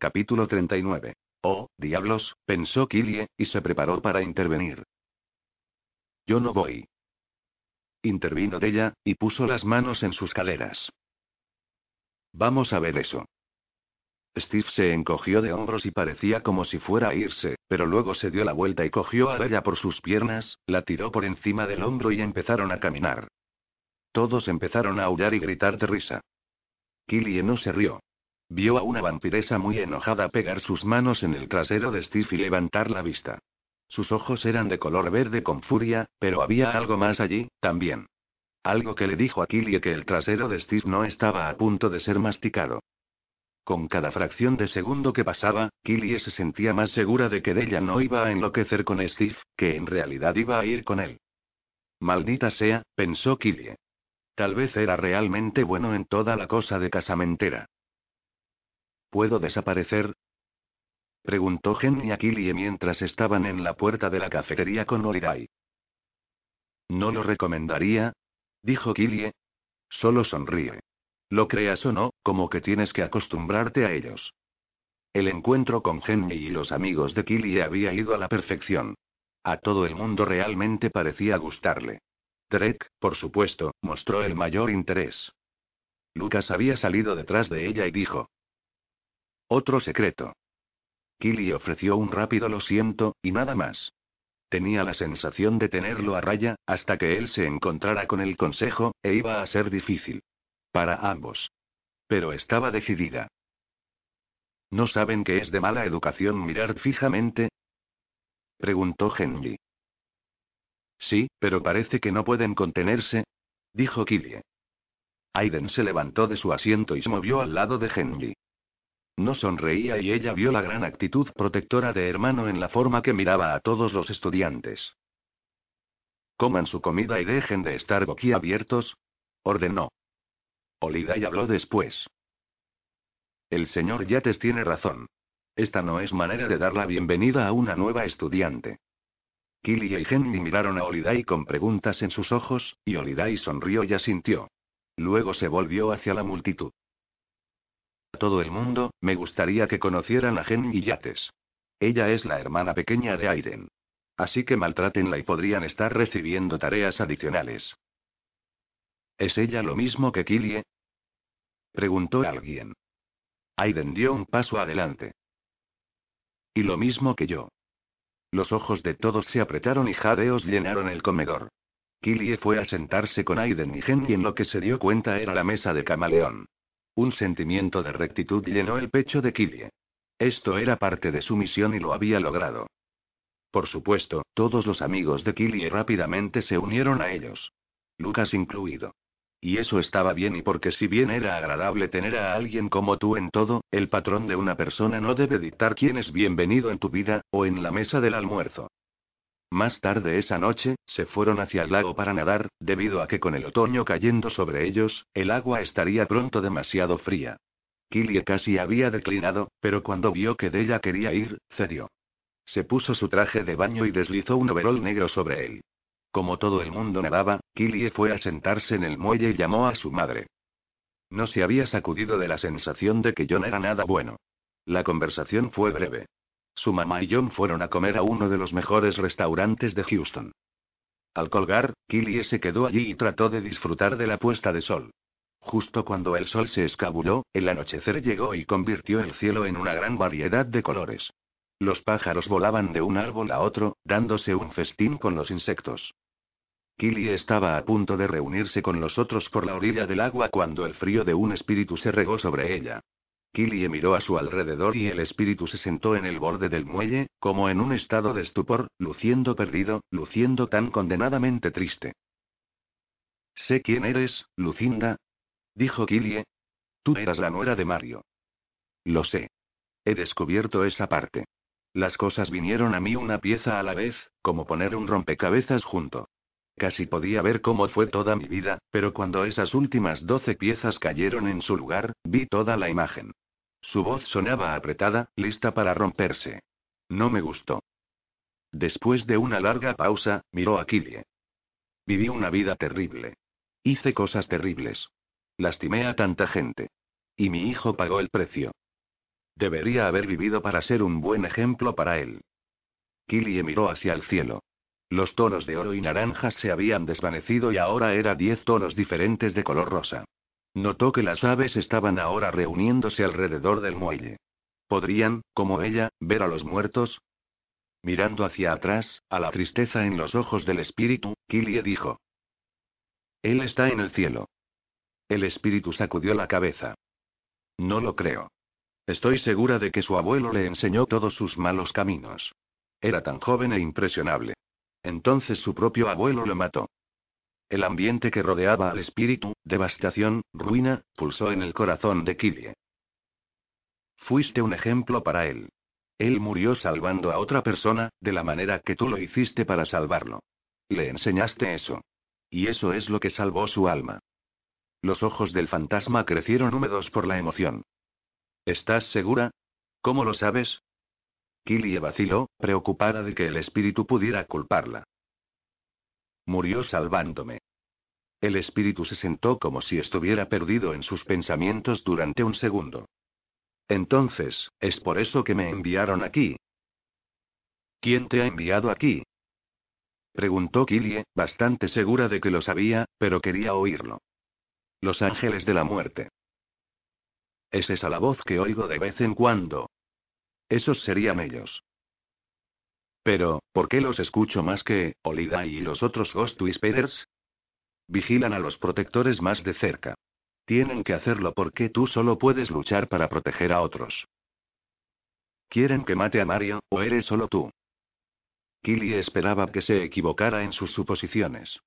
Capítulo 39. Oh, diablos, pensó Killie, y se preparó para intervenir. Yo no voy. Intervino ella, y puso las manos en sus caderas. Vamos a ver eso. Steve se encogió de hombros y parecía como si fuera a irse, pero luego se dio la vuelta y cogió a ella por sus piernas, la tiró por encima del hombro y empezaron a caminar. Todos empezaron a aullar y gritar de risa. Killie no se rió. Vio a una vampiresa muy enojada pegar sus manos en el trasero de Steve y levantar la vista. Sus ojos eran de color verde con furia, pero había algo más allí, también. Algo que le dijo a Killie que el trasero de Steve no estaba a punto de ser masticado. Con cada fracción de segundo que pasaba, Killie se sentía más segura de que ella no iba a enloquecer con Steve, que en realidad iba a ir con él. Maldita sea, pensó Killie. Tal vez era realmente bueno en toda la cosa de casamentera. ¿Puedo desaparecer? Preguntó Henry a Killie mientras estaban en la puerta de la cafetería con Holiday. No lo recomendaría, dijo Killie. Solo sonríe. Lo creas o no, como que tienes que acostumbrarte a ellos. El encuentro con Henry y los amigos de Killie había ido a la perfección. A todo el mundo realmente parecía gustarle. Drake, por supuesto, mostró el mayor interés. Lucas había salido detrás de ella y dijo. Otro secreto. Killy ofreció un rápido lo siento, y nada más. Tenía la sensación de tenerlo a raya, hasta que él se encontrara con el consejo, e iba a ser difícil. Para ambos. Pero estaba decidida. ¿No saben que es de mala educación mirar fijamente? Preguntó Henry. Sí, pero parece que no pueden contenerse, dijo Killie. Aiden se levantó de su asiento y se movió al lado de Henry. No sonreía y ella vio la gran actitud protectora de hermano en la forma que miraba a todos los estudiantes. Coman su comida y dejen de estar boquiabiertos, ordenó. y habló después. El señor Yates tiene razón. Esta no es manera de dar la bienvenida a una nueva estudiante. Killy y Henry miraron a Holiday con preguntas en sus ojos, y Holiday sonrió y asintió. Luego se volvió hacia la multitud todo el mundo, me gustaría que conocieran a Jen Yates. Ella es la hermana pequeña de Aiden. Así que maltrátenla y podrían estar recibiendo tareas adicionales. ¿Es ella lo mismo que Killie? Preguntó alguien. Aiden dio un paso adelante. Y lo mismo que yo. Los ojos de todos se apretaron y jadeos llenaron el comedor. Killie fue a sentarse con Aiden y Jen y en lo que se dio cuenta era la mesa de camaleón. Un sentimiento de rectitud llenó el pecho de Killie. Esto era parte de su misión y lo había logrado. Por supuesto, todos los amigos de Killie rápidamente se unieron a ellos. Lucas incluido. Y eso estaba bien y porque si bien era agradable tener a alguien como tú en todo, el patrón de una persona no debe dictar quién es bienvenido en tu vida, o en la mesa del almuerzo. Más tarde esa noche, se fueron hacia el lago para nadar, debido a que con el otoño cayendo sobre ellos, el agua estaría pronto demasiado fría. Killie casi había declinado, pero cuando vio que Della quería ir, cedió. Se puso su traje de baño y deslizó un overol negro sobre él. Como todo el mundo nadaba, Killie fue a sentarse en el muelle y llamó a su madre. No se había sacudido de la sensación de que John era nada bueno. La conversación fue breve. Su mamá y John fueron a comer a uno de los mejores restaurantes de Houston. Al colgar, Killie se quedó allí y trató de disfrutar de la puesta de sol. Justo cuando el sol se escabulló, el anochecer llegó y convirtió el cielo en una gran variedad de colores. Los pájaros volaban de un árbol a otro, dándose un festín con los insectos. Killie estaba a punto de reunirse con los otros por la orilla del agua cuando el frío de un espíritu se regó sobre ella. Killie miró a su alrededor y el espíritu se sentó en el borde del muelle, como en un estado de estupor, luciendo perdido, luciendo tan condenadamente triste. Sé quién eres, Lucinda. Dijo Killie. Tú eras la nuera de Mario. Lo sé. He descubierto esa parte. Las cosas vinieron a mí una pieza a la vez, como poner un rompecabezas junto. Casi podía ver cómo fue toda mi vida, pero cuando esas últimas doce piezas cayeron en su lugar, vi toda la imagen. Su voz sonaba apretada, lista para romperse. No me gustó. Después de una larga pausa, miró a Killie. Viví una vida terrible. Hice cosas terribles. Lastimé a tanta gente. Y mi hijo pagó el precio. Debería haber vivido para ser un buen ejemplo para él. Killie miró hacia el cielo. Los tonos de oro y naranjas se habían desvanecido y ahora era diez tonos diferentes de color rosa. Notó que las aves estaban ahora reuniéndose alrededor del muelle. ¿Podrían, como ella, ver a los muertos? Mirando hacia atrás, a la tristeza en los ojos del espíritu, Killie dijo. Él está en el cielo. El espíritu sacudió la cabeza. No lo creo. Estoy segura de que su abuelo le enseñó todos sus malos caminos. Era tan joven e impresionable. Entonces su propio abuelo lo mató. El ambiente que rodeaba al espíritu, devastación, ruina, pulsó en el corazón de Killie. Fuiste un ejemplo para él. Él murió salvando a otra persona, de la manera que tú lo hiciste para salvarlo. Le enseñaste eso. Y eso es lo que salvó su alma. Los ojos del fantasma crecieron húmedos por la emoción. ¿Estás segura? ¿Cómo lo sabes? Killie vaciló, preocupada de que el espíritu pudiera culparla. Murió salvándome. El espíritu se sentó como si estuviera perdido en sus pensamientos durante un segundo. Entonces, ¿es por eso que me enviaron aquí? ¿Quién te ha enviado aquí? Preguntó Killie, bastante segura de que lo sabía, pero quería oírlo. Los ángeles de la muerte. Es esa la voz que oigo de vez en cuando. Esos serían ellos. Pero, ¿por qué los escucho más que Olida y los otros Ghost Whisperers? Vigilan a los protectores más de cerca. Tienen que hacerlo porque tú solo puedes luchar para proteger a otros. ¿Quieren que mate a Mario, o eres solo tú? Killy esperaba que se equivocara en sus suposiciones.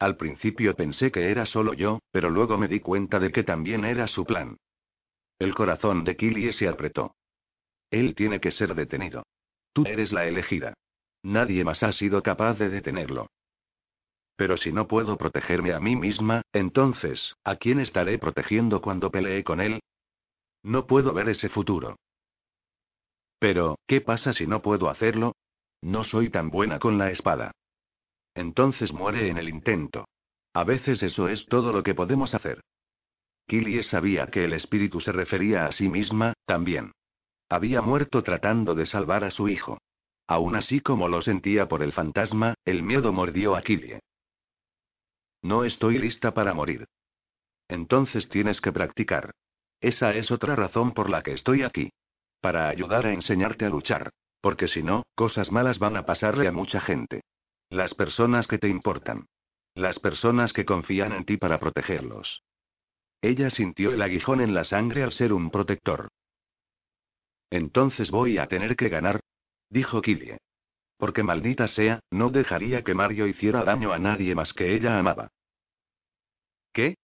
Al principio pensé que era solo yo, pero luego me di cuenta de que también era su plan. El corazón de Killy se apretó. Él tiene que ser detenido. Tú eres la elegida. Nadie más ha sido capaz de detenerlo. Pero si no puedo protegerme a mí misma, entonces, ¿a quién estaré protegiendo cuando pelee con él? No puedo ver ese futuro. Pero, ¿qué pasa si no puedo hacerlo? No soy tan buena con la espada. Entonces muere en el intento. A veces eso es todo lo que podemos hacer. Killie sabía que el espíritu se refería a sí misma, también. Había muerto tratando de salvar a su hijo. Aún así como lo sentía por el fantasma, el miedo mordió a Killie. No estoy lista para morir. Entonces tienes que practicar. Esa es otra razón por la que estoy aquí. Para ayudar a enseñarte a luchar. Porque si no, cosas malas van a pasarle a mucha gente. Las personas que te importan. Las personas que confían en ti para protegerlos. Ella sintió el aguijón en la sangre al ser un protector. Entonces voy a tener que ganar, dijo Killie. Porque maldita sea, no dejaría que Mario hiciera daño a nadie más que ella amaba. ¿Qué?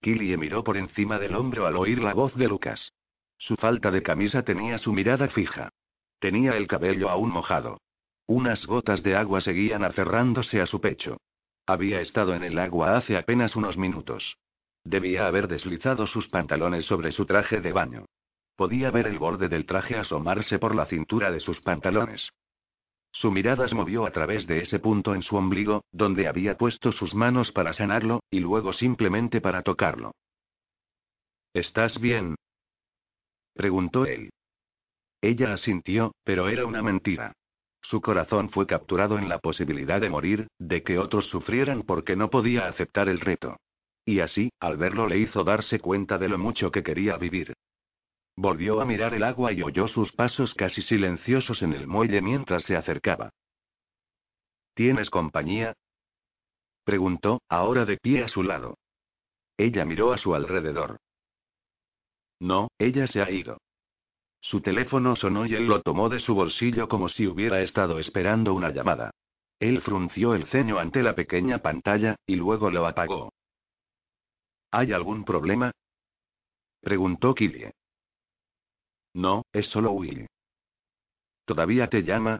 Killie miró por encima del hombro al oír la voz de Lucas. Su falta de camisa tenía su mirada fija. Tenía el cabello aún mojado. Unas gotas de agua seguían aferrándose a su pecho. Había estado en el agua hace apenas unos minutos. Debía haber deslizado sus pantalones sobre su traje de baño. Podía ver el borde del traje asomarse por la cintura de sus pantalones. Su mirada se movió a través de ese punto en su ombligo, donde había puesto sus manos para sanarlo, y luego simplemente para tocarlo. ¿Estás bien? preguntó él. Ella asintió, pero era una mentira. Su corazón fue capturado en la posibilidad de morir, de que otros sufrieran porque no podía aceptar el reto. Y así, al verlo le hizo darse cuenta de lo mucho que quería vivir. Volvió a mirar el agua y oyó sus pasos casi silenciosos en el muelle mientras se acercaba. ¿Tienes compañía? preguntó, ahora de pie a su lado. Ella miró a su alrededor. No, ella se ha ido. Su teléfono sonó y él lo tomó de su bolsillo como si hubiera estado esperando una llamada. Él frunció el ceño ante la pequeña pantalla, y luego lo apagó. ¿Hay algún problema? preguntó Killie. No, es solo Will. ¿Todavía te llama?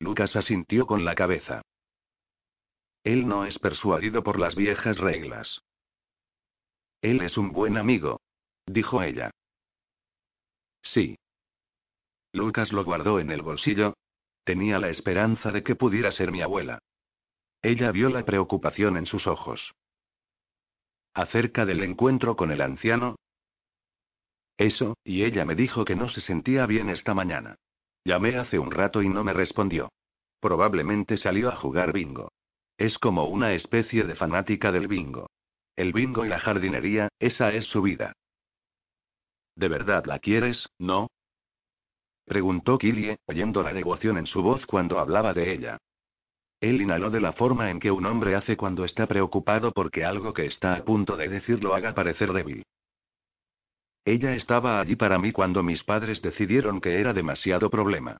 Lucas asintió con la cabeza. Él no es persuadido por las viejas reglas. Él es un buen amigo, dijo ella. Sí. Lucas lo guardó en el bolsillo. Tenía la esperanza de que pudiera ser mi abuela. Ella vio la preocupación en sus ojos. Acerca del encuentro con el anciano, Eso, y ella me dijo que no se sentía bien esta mañana. Llamé hace un rato y no me respondió. Probablemente salió a jugar bingo. Es como una especie de fanática del bingo. El bingo y la jardinería, esa es su vida. ¿De verdad la quieres, no? Preguntó Killie, oyendo la devoción en su voz cuando hablaba de ella. Él inhaló de la forma en que un hombre hace cuando está preocupado porque algo que está a punto de decir lo haga parecer débil. Ella estaba allí para mí cuando mis padres decidieron que era demasiado problema.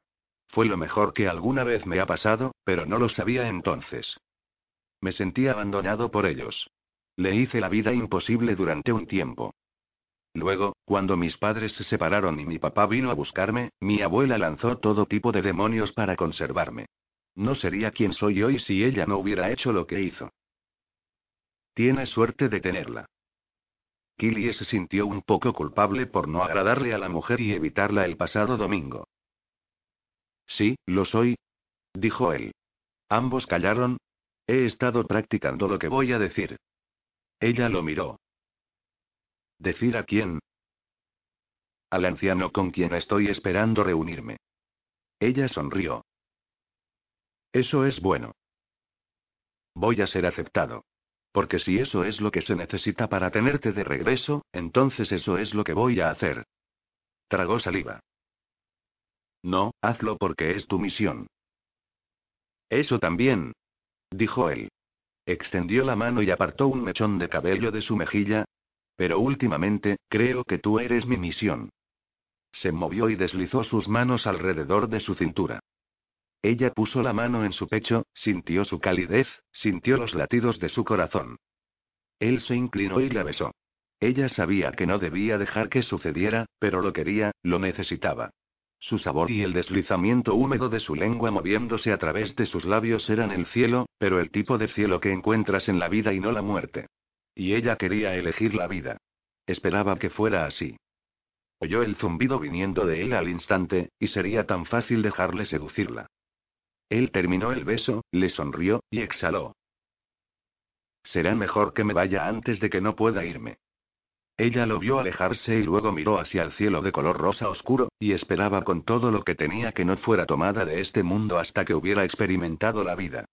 Fue lo mejor que alguna vez me ha pasado, pero no lo sabía entonces. Me sentí abandonado por ellos. Le hice la vida imposible durante un tiempo. Luego, cuando mis padres se separaron y mi papá vino a buscarme, mi abuela lanzó todo tipo de demonios para conservarme. No sería quien soy hoy si ella no hubiera hecho lo que hizo. Tienes suerte de tenerla. Killie se sintió un poco culpable por no agradarle a la mujer y evitarla el pasado domingo. Sí, lo soy, dijo él. Ambos callaron. He estado practicando lo que voy a decir. Ella lo miró. ¿Decir a quién? Al anciano con quien estoy esperando reunirme. Ella sonrió. Eso es bueno. Voy a ser aceptado. Porque si eso es lo que se necesita para tenerte de regreso, entonces eso es lo que voy a hacer. Tragó saliva. No, hazlo porque es tu misión. Eso también. Dijo él. Extendió la mano y apartó un mechón de cabello de su mejilla, pero últimamente, creo que tú eres mi misión. Se movió y deslizó sus manos alrededor de su cintura. Ella puso la mano en su pecho, sintió su calidez, sintió los latidos de su corazón. Él se inclinó y la besó. Ella sabía que no debía dejar que sucediera, pero lo quería, lo necesitaba. Su sabor y el deslizamiento húmedo de su lengua moviéndose a través de sus labios eran el cielo, pero el tipo de cielo que encuentras en la vida y no la muerte. Y ella quería elegir la vida. Esperaba que fuera así. Oyó el zumbido viniendo de él al instante, y sería tan fácil dejarle seducirla. Él terminó el beso, le sonrió, y exhaló. Será mejor que me vaya antes de que no pueda irme. Ella lo vio alejarse y luego miró hacia el cielo de color rosa oscuro, y esperaba con todo lo que tenía que no fuera tomada de este mundo hasta que hubiera experimentado la vida.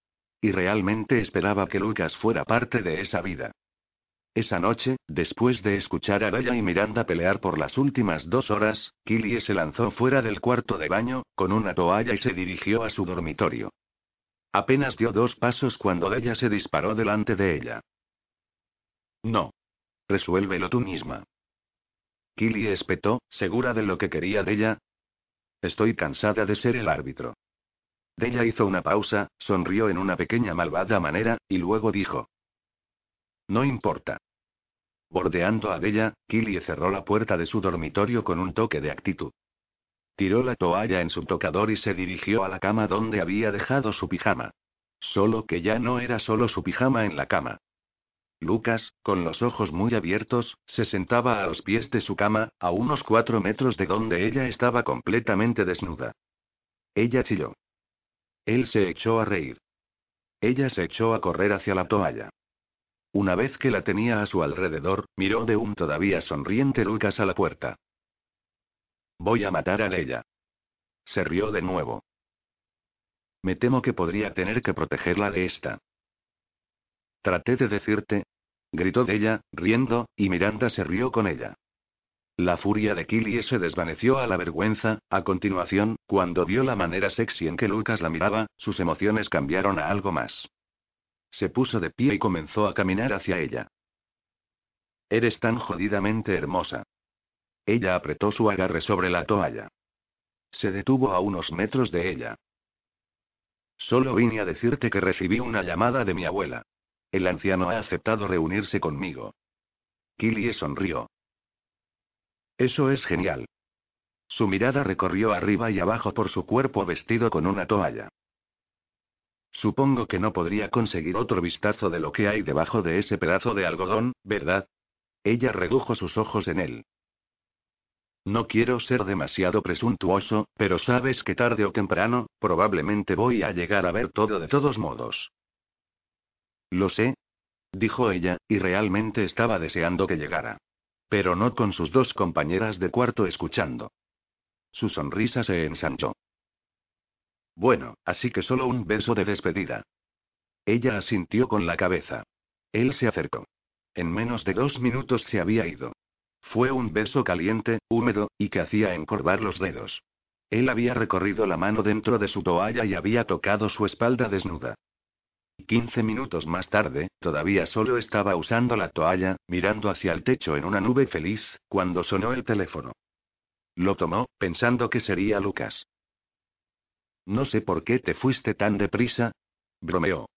Y realmente esperaba que Lucas fuera parte de esa vida. Esa noche, después de escuchar a Raya y Miranda pelear por las últimas dos horas, Killie se lanzó fuera del cuarto de baño, con una toalla y se dirigió a su dormitorio. Apenas dio dos pasos cuando ella se disparó delante de ella. No. Resuélvelo tú misma. Killie espetó, segura de lo que quería de ella. Estoy cansada de ser el árbitro. Della hizo una pausa, sonrió en una pequeña malvada manera, y luego dijo: no importa. Bordeando a Bella, Killie cerró la puerta de su dormitorio con un toque de actitud. Tiró la toalla en su tocador y se dirigió a la cama donde había dejado su pijama. Solo que ya no era solo su pijama en la cama. Lucas, con los ojos muy abiertos, se sentaba a los pies de su cama, a unos cuatro metros de donde ella estaba completamente desnuda. Ella chilló. Él se echó a reír. Ella se echó a correr hacia la toalla. Una vez que la tenía a su alrededor, miró de un todavía sonriente Lucas a la puerta. Voy a matar a ella. Se rió de nuevo. Me temo que podría tener que protegerla de esta. Traté de decirte. Gritó de ella, riendo, y Miranda se rió con ella. La furia de Killie se desvaneció a la vergüenza, a continuación, cuando vio la manera sexy en que Lucas la miraba, sus emociones cambiaron a algo más. Se puso de pie y comenzó a caminar hacia ella. Eres tan jodidamente hermosa. Ella apretó su agarre sobre la toalla. Se detuvo a unos metros de ella. Solo vine a decirte que recibí una llamada de mi abuela. El anciano ha aceptado reunirse conmigo. Killie sonrió. Eso es genial. Su mirada recorrió arriba y abajo por su cuerpo vestido con una toalla. Supongo que no podría conseguir otro vistazo de lo que hay debajo de ese pedazo de algodón, ¿verdad? Ella redujo sus ojos en él. No quiero ser demasiado presuntuoso, pero sabes que tarde o temprano, probablemente voy a llegar a ver todo de todos modos. Lo sé, dijo ella, y realmente estaba deseando que llegara. pero no con sus dos compañeras de cuarto escuchando. Su sonrisa se ensanchó. Bueno, así que solo un beso de despedida. Ella asintió con la cabeza. Él se acercó. En menos de dos minutos se había ido. Fue un beso caliente, húmedo, y que hacía encorvar los dedos. Él había recorrido la mano dentro de su toalla y había tocado su espalda desnuda. Quince minutos más tarde, todavía solo estaba usando la toalla, mirando hacia el techo en una nube feliz, cuando sonó el teléfono. Lo tomó, pensando que sería Lucas. No sé por qué te fuiste tan deprisa. Bromeó.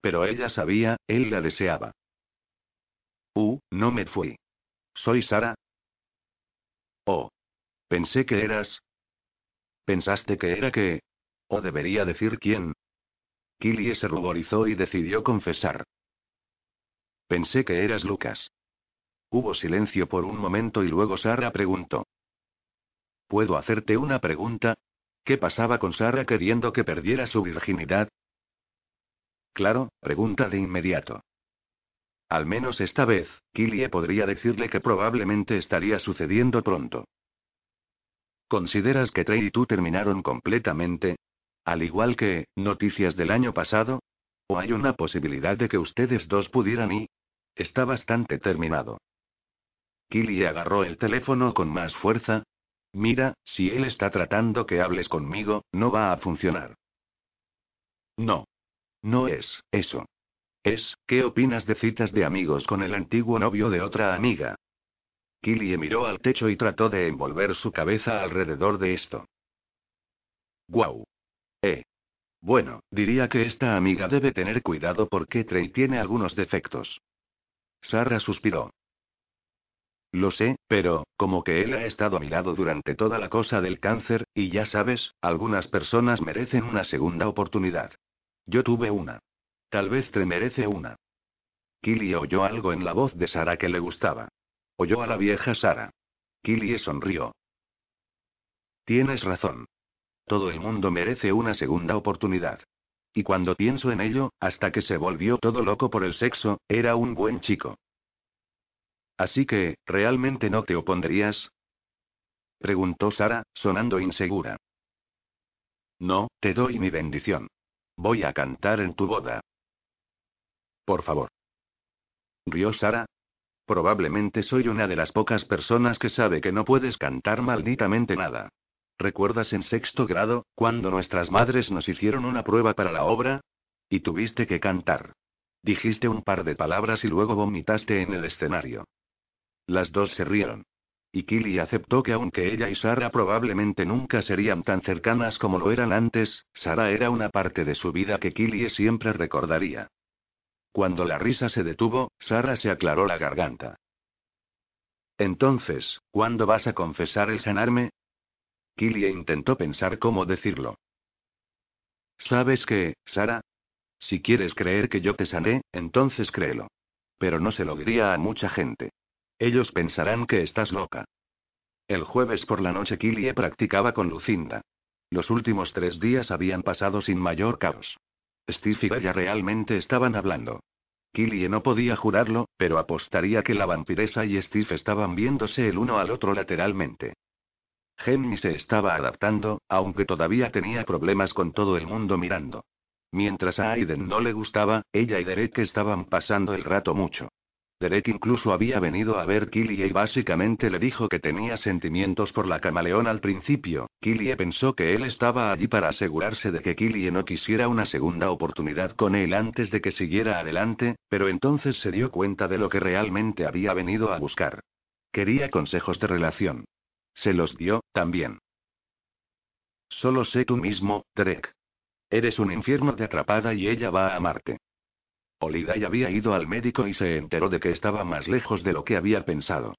Pero ella sabía, él la deseaba. Uh, no me fui. ¿Soy Sara? Oh. Pensé que eras. ¿Pensaste que era que? ¿O debería decir quién? Killie se ruborizó y decidió confesar. Pensé que eras Lucas. Hubo silencio por un momento y luego Sara preguntó. ¿Puedo hacerte una pregunta? ¿Qué pasaba con Sara queriendo que perdiera su virginidad? Claro, pregunta de inmediato. Al menos esta vez, Killie podría decirle que probablemente estaría sucediendo pronto. ¿Consideras que Trey y tú terminaron completamente? Al igual que, noticias del año pasado? ¿O hay una posibilidad de que ustedes dos pudieran y... Está bastante terminado. Killie agarró el teléfono con más fuerza. Mira, si él está tratando que hables conmigo, no va a funcionar. No. No es, eso. Es, ¿qué opinas de citas de amigos con el antiguo novio de otra amiga? Killie miró al techo y trató de envolver su cabeza alrededor de esto. Guau. Eh. Bueno, diría que esta amiga debe tener cuidado porque Trey tiene algunos defectos. Sara suspiró. Lo sé, pero, como que él ha estado a mi lado durante toda la cosa del cáncer, y ya sabes, algunas personas merecen una segunda oportunidad. Yo tuve una. Tal vez Trey merece una. Killy oyó algo en la voz de Sara que le gustaba. Oyó a la vieja Sara. Killy sonrió. Tienes razón. Todo el mundo merece una segunda oportunidad. Y cuando pienso en ello, hasta que se volvió todo loco por el sexo, era un buen chico. Así que, ¿realmente no te opondrías? Preguntó Sara, sonando insegura. No, te doy mi bendición. Voy a cantar en tu boda. Por favor. Rió Sara. Probablemente soy una de las pocas personas que sabe que no puedes cantar malditamente nada. ¿Recuerdas en sexto grado, cuando nuestras madres nos hicieron una prueba para la obra? Y tuviste que cantar. Dijiste un par de palabras y luego vomitaste en el escenario. Las dos se rieron. Y Killy aceptó que aunque ella y Sara probablemente nunca serían tan cercanas como lo eran antes, Sara era una parte de su vida que Killy siempre recordaría. Cuando la risa se detuvo, Sara se aclaró la garganta. Entonces, ¿cuándo vas a confesar el sanarme? Killie intentó pensar cómo decirlo. ¿Sabes qué, Sara? Si quieres creer que yo te sané, entonces créelo. Pero no se lo diría a mucha gente. Ellos pensarán que estás loca. El jueves por la noche Killie practicaba con Lucinda. Los últimos tres días habían pasado sin mayor caos. Steve y ella realmente estaban hablando. Killie no podía jurarlo, pero apostaría que la vampiresa y Steve estaban viéndose el uno al otro lateralmente. Gemini se estaba adaptando, aunque todavía tenía problemas con todo el mundo mirando. Mientras a Aiden no le gustaba, ella y Derek estaban pasando el rato mucho. Derek incluso había venido a ver Killie y básicamente le dijo que tenía sentimientos por la camaleón al principio. Killie pensó que él estaba allí para asegurarse de que Killie no quisiera una segunda oportunidad con él antes de que siguiera adelante, pero entonces se dio cuenta de lo que realmente había venido a buscar. Quería consejos de relación. Se los dio, también. Solo sé tú mismo, Derek. Eres un infierno de atrapada y ella va a amarte. Oliday había ido al médico y se enteró de que estaba más lejos de lo que había pensado.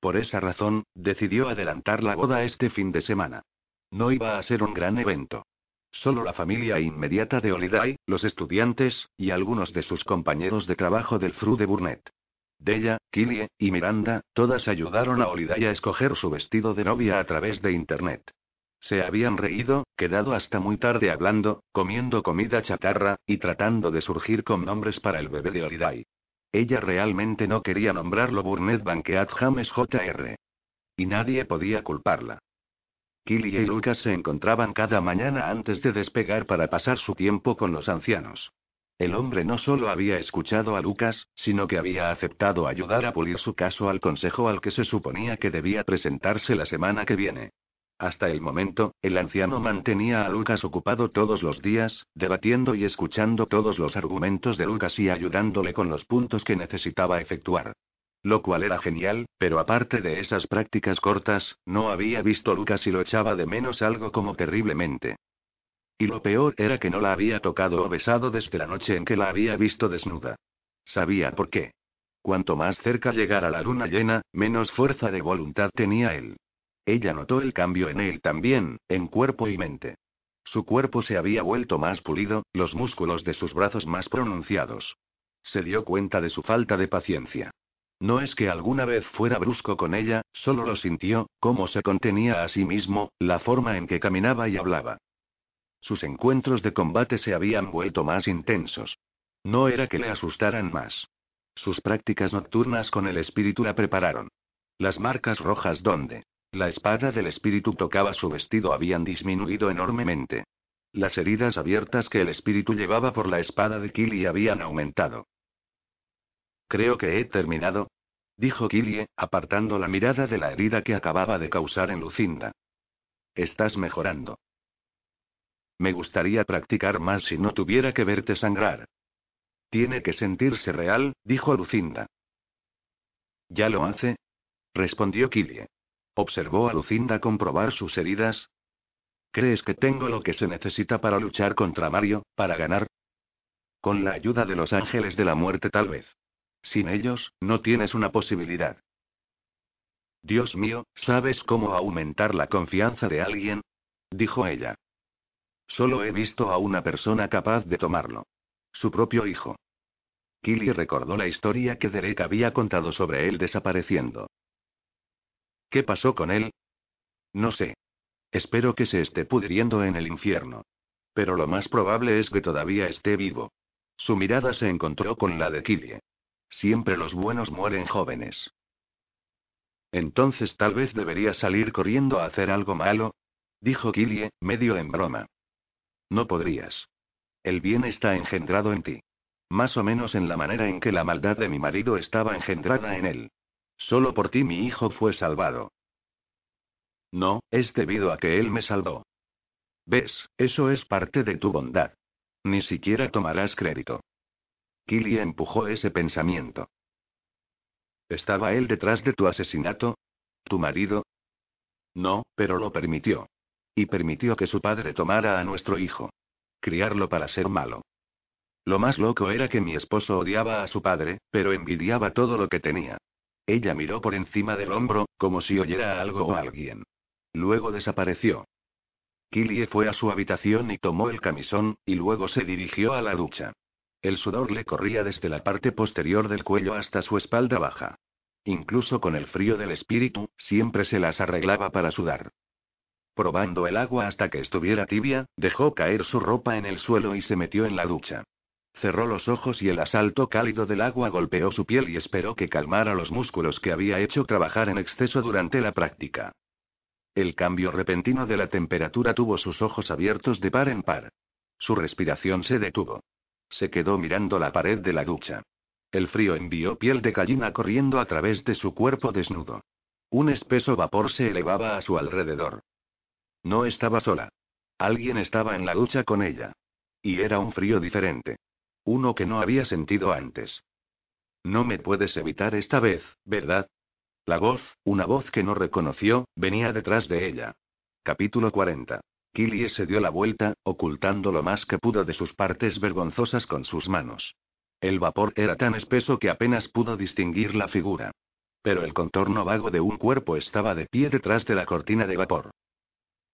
Por esa razón, decidió adelantar la boda este fin de semana. No iba a ser un gran evento. Solo la familia inmediata de Oliday, los estudiantes, y algunos de sus compañeros de trabajo del Fru de Burnett. Della, Killie, y Miranda, todas ayudaron a Oliday a escoger su vestido de novia a través de Internet. Se habían reído, quedado hasta muy tarde hablando, comiendo comida chatarra, y tratando de surgir con nombres para el bebé de Oliday. Ella realmente no quería nombrarlo Burnett Banqueat James Jr. Y nadie podía culparla. Killy y Lucas se encontraban cada mañana antes de despegar para pasar su tiempo con los ancianos. El hombre no solo había escuchado a Lucas, sino que había aceptado ayudar a pulir su caso al consejo al que se suponía que debía presentarse la semana que viene. Hasta el momento, el anciano mantenía a Lucas ocupado todos los días, debatiendo y escuchando todos los argumentos de Lucas y ayudándole con los puntos que necesitaba efectuar. Lo cual era genial, pero aparte de esas prácticas cortas, no había visto Lucas y lo echaba de menos algo como terriblemente. Y lo peor era que no la había tocado o besado desde la noche en que la había visto desnuda. Sabía por qué. Cuanto más cerca llegara la luna llena, menos fuerza de voluntad tenía él. Ella notó el cambio en él también, en cuerpo y mente. Su cuerpo se había vuelto más pulido, los músculos de sus brazos más pronunciados. Se dio cuenta de su falta de paciencia. No es que alguna vez fuera brusco con ella, solo lo sintió, cómo se contenía a sí mismo, la forma en que caminaba y hablaba. Sus encuentros de combate se habían vuelto más intensos. No era que le asustaran más. Sus prácticas nocturnas con el espíritu la prepararon. Las marcas rojas donde la espada del espíritu tocaba su vestido habían disminuido enormemente. Las heridas abiertas que el espíritu llevaba por la espada de Kili habían aumentado. Creo que he terminado. Dijo Kilie, apartando la mirada de la herida que acababa de causar en Lucinda. Estás mejorando. Me gustaría practicar más si no tuviera que verte sangrar. Tiene que sentirse real, dijo Lucinda. ¿Ya lo hace? respondió Kilie. Observó a Lucinda comprobar sus heridas. ¿Crees que tengo lo que se necesita para luchar contra Mario, para ganar? Con la ayuda de los ángeles de la muerte tal vez. Sin ellos, no tienes una posibilidad. Dios mío, ¿sabes cómo aumentar la confianza de alguien? dijo ella. Solo he visto a una persona capaz de tomarlo. Su propio hijo. Killy recordó la historia que Derek había contado sobre él desapareciendo. ¿Qué pasó con él? No sé. Espero que se esté pudriendo en el infierno. Pero lo más probable es que todavía esté vivo. Su mirada se encontró con la de Killy. Siempre los buenos mueren jóvenes. Entonces tal vez debería salir corriendo a hacer algo malo, dijo Killie, medio en broma. No podrías. El bien está engendrado en ti. Más o menos en la manera en que la maldad de mi marido estaba engendrada en él. Solo por ti mi hijo fue salvado. No, es debido a que él me salvó. ¿Ves? Eso es parte de tu bondad. Ni siquiera tomarás crédito. Killy empujó ese pensamiento. ¿Estaba él detrás de tu asesinato? ¿Tu marido? No, pero lo permitió. Y permitió que su padre tomara a nuestro hijo. Criarlo para ser malo. Lo más loco era que mi esposo odiaba a su padre, pero envidiaba todo lo que tenía. Ella miró por encima del hombro, como si oyera algo o alguien. Luego desapareció. Killie fue a su habitación y tomó el camisón, y luego se dirigió a la ducha. El sudor le corría desde la parte posterior del cuello hasta su espalda baja. Incluso con el frío del espíritu, siempre se las arreglaba para sudar. Probando el agua hasta que estuviera tibia, dejó caer su ropa en el suelo y se metió en la ducha. Cerró los ojos y el asalto cálido del agua golpeó su piel y esperó que calmara los músculos que había hecho trabajar en exceso durante la práctica. El cambio repentino de la temperatura tuvo sus ojos abiertos de par en par. Su respiración se detuvo. Se quedó mirando la pared de la ducha. El frío envió piel de gallina corriendo a través de su cuerpo desnudo. Un espeso vapor se elevaba a su alrededor. No estaba sola. Alguien estaba en la ducha con ella. Y era un frío diferente. Uno que no había sentido antes. No me puedes evitar esta vez, ¿verdad? La voz, una voz que no reconoció, venía detrás de ella. Capítulo 40. Killie se dio la vuelta, ocultando lo más que pudo de sus partes vergonzosas con sus manos. El vapor era tan espeso que apenas pudo distinguir la figura. Pero el contorno vago de un cuerpo estaba de pie detrás de la cortina de vapor.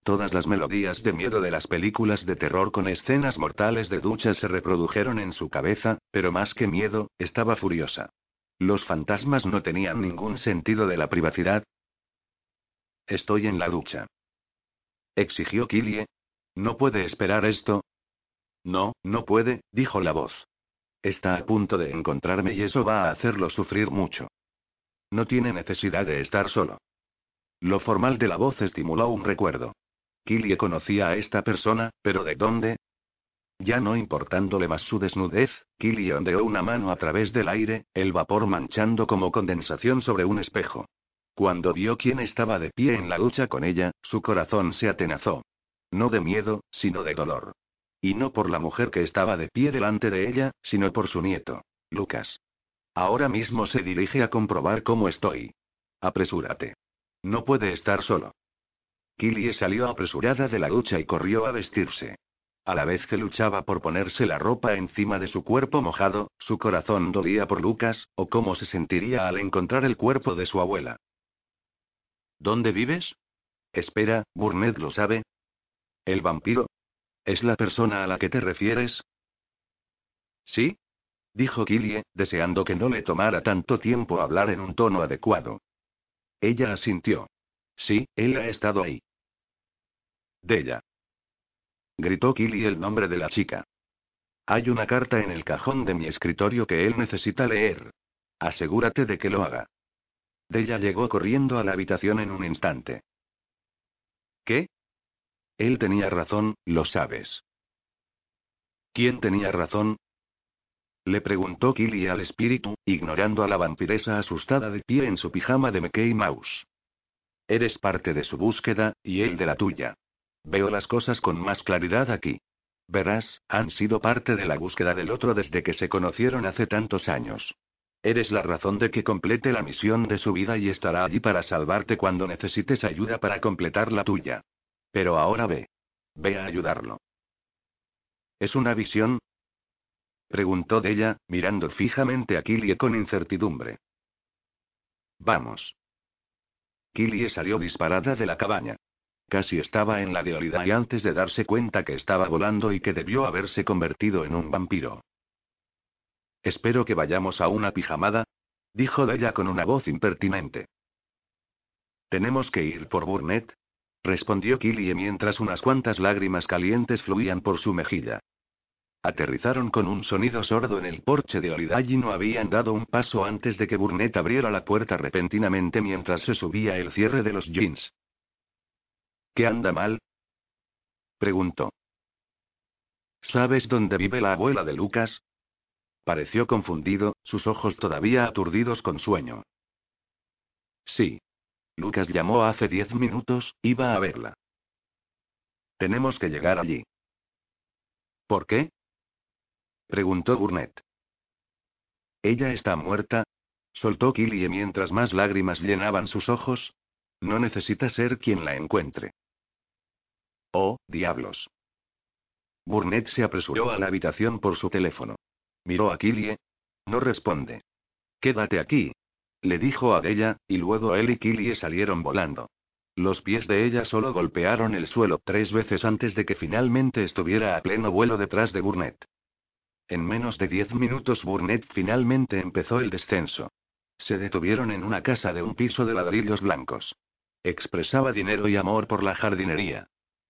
Todas las melodías de miedo de las películas de terror con escenas mortales de ducha se reprodujeron en su cabeza, pero más que miedo, estaba furiosa. Los fantasmas no tenían ningún sentido de la privacidad. Estoy en la ducha exigió Killie. ¿No puede esperar esto? No, no puede, dijo la voz. Está a punto de encontrarme y eso va a hacerlo sufrir mucho. No tiene necesidad de estar solo. Lo formal de la voz estimuló un recuerdo. Killie conocía a esta persona, pero ¿de dónde? Ya no importándole más su desnudez, Killie ondeó una mano a través del aire, el vapor manchando como condensación sobre un espejo. Cuando vio quién estaba de pie en la ducha con ella, su corazón se atenazó. No de miedo, sino de dolor. Y no por la mujer que estaba de pie delante de ella, sino por su nieto, Lucas. Ahora mismo se dirige a comprobar cómo estoy. Apresúrate. No puede estar solo. Killie salió apresurada de la ducha y corrió a vestirse. A la vez que luchaba por ponerse la ropa encima de su cuerpo mojado, su corazón dolía por Lucas, o cómo se sentiría al encontrar el cuerpo de su abuela. ¿Dónde vives? Espera, Burnett lo sabe. ¿El vampiro? ¿Es la persona a la que te refieres? ¿Sí? Dijo Killie, deseando que no le tomara tanto tiempo hablar en un tono adecuado. Ella asintió. Sí, él ha estado ahí. Della. Gritó Killy el nombre de la chica. Hay una carta en el cajón de mi escritorio que él necesita leer. Asegúrate de que lo haga. Della llegó corriendo a la habitación en un instante. ¿Qué? Él tenía razón, lo sabes. ¿Quién tenía razón? Le preguntó Killy al espíritu, ignorando a la vampiresa asustada de pie en su pijama de Mickey Mouse. Eres parte de su búsqueda, y él de la tuya. Veo las cosas con más claridad aquí. Verás, han sido parte de la búsqueda del otro desde que se conocieron hace tantos años. Eres la razón de que complete la misión de su vida y estará allí para salvarte cuando necesites ayuda para completar la tuya. Pero ahora ve. Ve a ayudarlo. ¿Es una visión? Preguntó ella, mirando fijamente a Killie con incertidumbre. Vamos. Killie salió disparada de la cabaña. Casi estaba en la de y antes de darse cuenta que estaba volando y que debió haberse convertido en un vampiro. Espero que vayamos a una pijamada, dijo Della con una voz impertinente. ¿Tenemos que ir por Burnett? respondió Killie mientras unas cuantas lágrimas calientes fluían por su mejilla. Aterrizaron con un sonido sordo en el porche de Holiday y no habían dado un paso antes de que Burnett abriera la puerta repentinamente mientras se subía el cierre de los jeans. ¿Qué anda mal? preguntó. ¿Sabes dónde vive la abuela de Lucas? Pareció confundido, sus ojos todavía aturdidos con sueño. Sí. Lucas llamó hace diez minutos, iba a verla. Tenemos que llegar allí. ¿Por qué? preguntó Burnett. ¿Ella está muerta? Soltó Killie mientras más lágrimas llenaban sus ojos. No necesita ser quien la encuentre. Oh, diablos. Burnett se apresuró a la habitación por su teléfono. Miró a Killie. No responde. Quédate aquí. Le dijo a ella, y luego él y Killie salieron volando. Los pies de ella solo golpearon el suelo tres veces antes de que finalmente estuviera a pleno vuelo detrás de Burnett. En menos de diez minutos Burnett finalmente empezó el descenso. Se detuvieron en una casa de un piso de ladrillos blancos. Expresaba dinero y amor por la jardinería.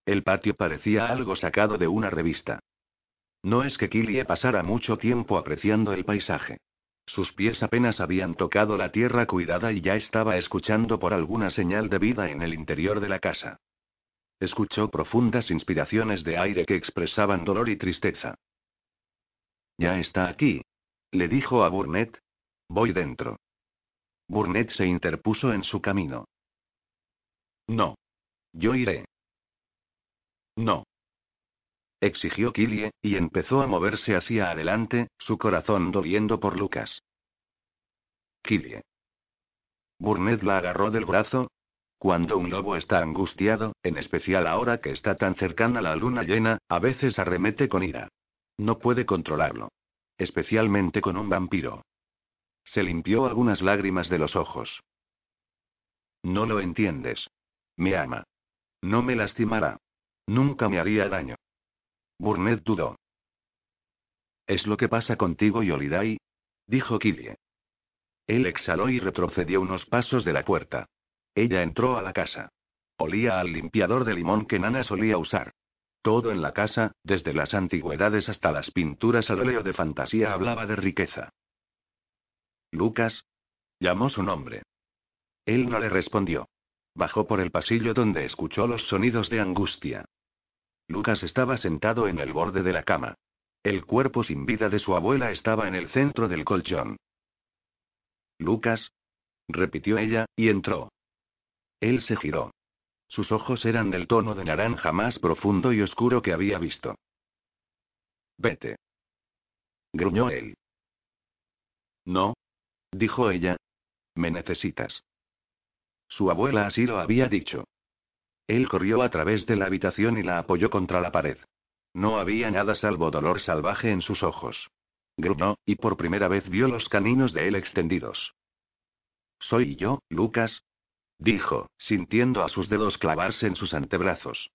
El patio parecía algo sacado de una revista. No es que Killie pasara mucho tiempo apreciando el paisaje. Sus pies apenas habían tocado la tierra cuidada y ya estaba escuchando por alguna señal de vida en el interior de la casa. Escuchó profundas inspiraciones de aire que expresaban dolor y tristeza. Ya está aquí. Le dijo a Burnett. Voy dentro. Burnett se interpuso en su camino. No. Yo iré. No. Exigió Killie, y empezó a moverse hacia adelante, su corazón doliendo por Lucas. Killie. Burnett la agarró del brazo. Cuando un lobo está angustiado, en especial ahora que está tan cercana la luna llena, a veces arremete con ira. No puede controlarlo. Especialmente con un vampiro. Se limpió algunas lágrimas de los ojos. No lo entiendes. Me ama. No me lastimará. Nunca me haría daño. Burnett dudó. ¿Es lo que pasa contigo y Holiday? Dijo Killie. Él exhaló y retrocedió unos pasos de la puerta. Ella entró a la casa. Olía al limpiador de limón que Nana solía usar. Todo en la casa, desde las antigüedades hasta las pinturas al óleo de fantasía, hablaba de riqueza. Lucas. Llamó su nombre. Él no le respondió. Bajó por el pasillo donde escuchó los sonidos de angustia. Lucas estaba sentado en el borde de la cama. El cuerpo sin vida de su abuela estaba en el centro del colchón. Lucas. repitió ella, y entró. Él se giró. Sus ojos eran del tono de naranja más profundo y oscuro que había visto. Vete. Gruñó él. No. Dijo ella. Me necesitas. Su abuela así lo había dicho. Él corrió a través de la habitación y la apoyó contra la pared. No había nada salvo dolor salvaje en sus ojos. Gruñó, y por primera vez vio los caninos de él extendidos. Soy yo, Lucas, dijo, sintiendo a sus dedos clavarse en sus antebrazos.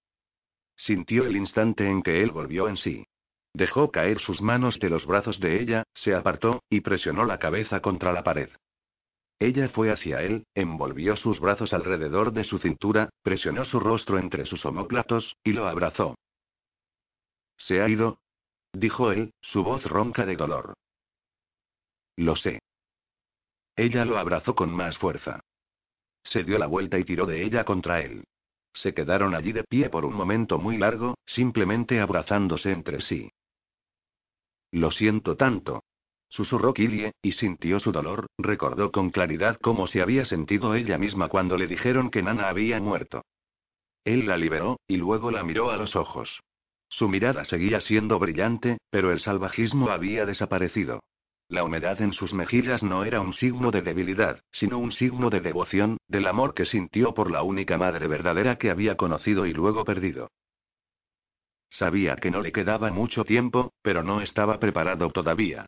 Sintió el instante en que él volvió en sí. Dejó caer sus manos de los brazos de ella, se apartó, y presionó la cabeza contra la pared. Ella fue hacia él, envolvió sus brazos alrededor de su cintura, presionó su rostro entre sus omóplatos, y lo abrazó. ¿Se ha ido? dijo él, su voz ronca de dolor. Lo sé. Ella lo abrazó con más fuerza. Se dio la vuelta y tiró de ella contra él. Se quedaron allí de pie por un momento muy largo, simplemente abrazándose entre sí. Lo siento tanto. Susurró Killie, y sintió su dolor, recordó con claridad cómo se había sentido ella misma cuando le dijeron que Nana había muerto. Él la liberó, y luego la miró a los ojos. Su mirada seguía siendo brillante, pero el salvajismo había desaparecido. La humedad en sus mejillas no era un signo de debilidad, sino un signo de devoción, del amor que sintió por la única madre verdadera que había conocido y luego perdido. Sabía que no le quedaba mucho tiempo, pero no estaba preparado todavía.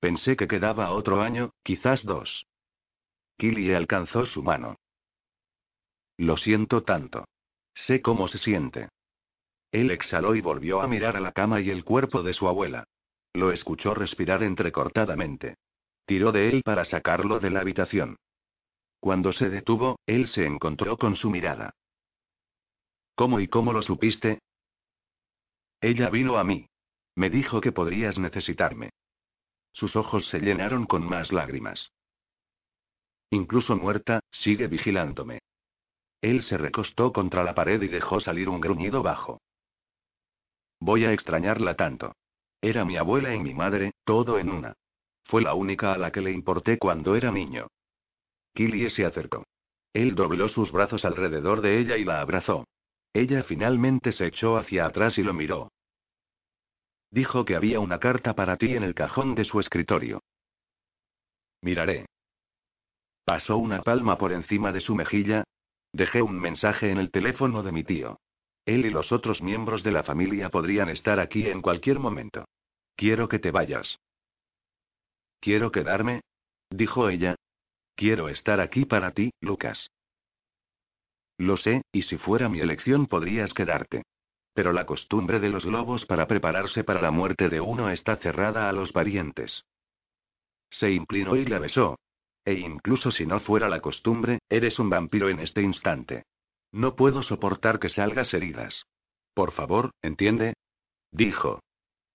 Pensé que quedaba otro año, quizás dos. Killy alcanzó su mano. Lo siento tanto. Sé cómo se siente. Él exhaló y volvió a mirar a la cama y el cuerpo de su abuela. Lo escuchó respirar entrecortadamente. Tiró de él para sacarlo de la habitación. Cuando se detuvo, él se encontró con su mirada. ¿Cómo y cómo lo supiste? Ella vino a mí. Me dijo que podrías necesitarme. Sus ojos se llenaron con más lágrimas. Incluso muerta, sigue vigilándome. Él se recostó contra la pared y dejó salir un gruñido bajo. Voy a extrañarla tanto. Era mi abuela y mi madre, todo en una. Fue la única a la que le importé cuando era niño. Killie se acercó. Él dobló sus brazos alrededor de ella y la abrazó. Ella finalmente se echó hacia atrás y lo miró. Dijo que había una carta para ti en el cajón de su escritorio. Miraré. Pasó una palma por encima de su mejilla. Dejé un mensaje en el teléfono de mi tío. Él y los otros miembros de la familia podrían estar aquí en cualquier momento. Quiero que te vayas. Quiero quedarme, dijo ella. Quiero estar aquí para ti, Lucas. Lo sé, y si fuera mi elección podrías quedarte. Pero la costumbre de los lobos para prepararse para la muerte de uno está cerrada a los parientes. Se inclinó y la besó. E incluso si no fuera la costumbre, eres un vampiro en este instante. No puedo soportar que salgas heridas. Por favor, entiende. Dijo.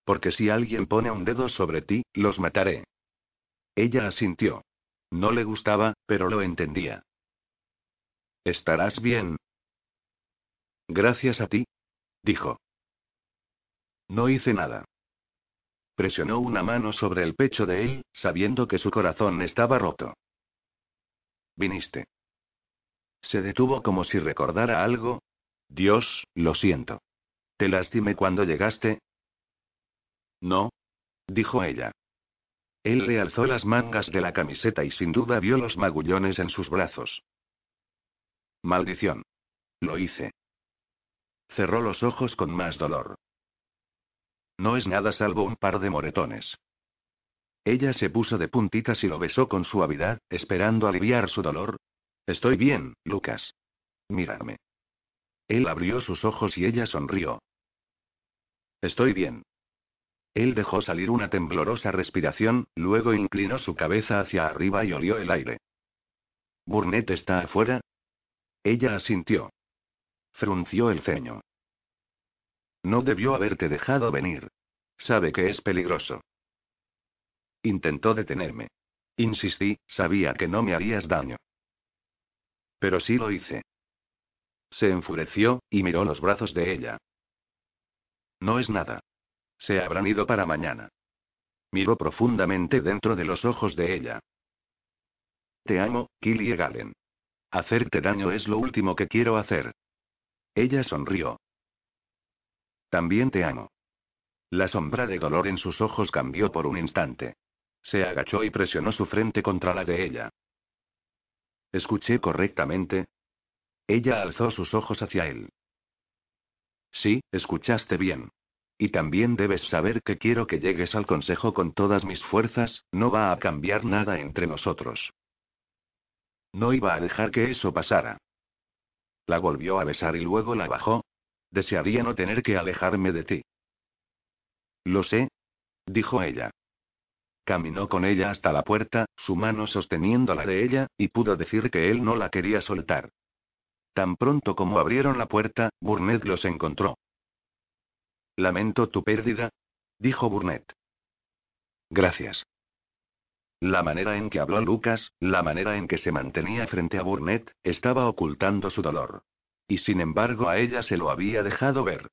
Porque si alguien pone un dedo sobre ti, los mataré. Ella asintió. No le gustaba, pero lo entendía. ¿Estarás bien? Gracias a ti. Dijo. No hice nada. Presionó una mano sobre el pecho de él, sabiendo que su corazón estaba roto. Viniste. Se detuvo como si recordara algo. Dios, lo siento. ¿Te lastimé cuando llegaste? No, dijo ella. Él le alzó las mangas de la camiseta y sin duda vio los magullones en sus brazos. Maldición. Lo hice. Cerró los ojos con más dolor. No es nada salvo un par de moretones. Ella se puso de puntitas y lo besó con suavidad, esperando aliviar su dolor. Estoy bien, Lucas. Mírame. Él abrió sus ojos y ella sonrió. Estoy bien. Él dejó salir una temblorosa respiración, luego inclinó su cabeza hacia arriba y olió el aire. ¿Burnett está afuera? Ella asintió. Frunció el ceño. No debió haberte dejado venir. Sabe que es peligroso. Intentó detenerme. Insistí, sabía que no me harías daño. Pero sí lo hice. Se enfureció, y miró los brazos de ella. No es nada. Se habrán ido para mañana. Miró profundamente dentro de los ojos de ella. Te amo, Killie Galen. Hacerte daño es lo último que quiero hacer. Ella sonrió. También te amo. La sombra de dolor en sus ojos cambió por un instante. Se agachó y presionó su frente contra la de ella. ¿Escuché correctamente? Ella alzó sus ojos hacia él. Sí, escuchaste bien. Y también debes saber que quiero que llegues al consejo con todas mis fuerzas, no va a cambiar nada entre nosotros. No iba a dejar que eso pasara. La volvió a besar y luego la bajó. Desearía no tener que alejarme de ti. Lo sé, dijo ella. Caminó con ella hasta la puerta, su mano sosteniendo la de ella, y pudo decir que él no la quería soltar. Tan pronto como abrieron la puerta, Burnett los encontró. Lamento tu pérdida, dijo Burnett. Gracias. La manera en que habló Lucas, la manera en que se mantenía frente a Burnett, estaba ocultando su dolor. Y sin embargo a ella se lo había dejado ver.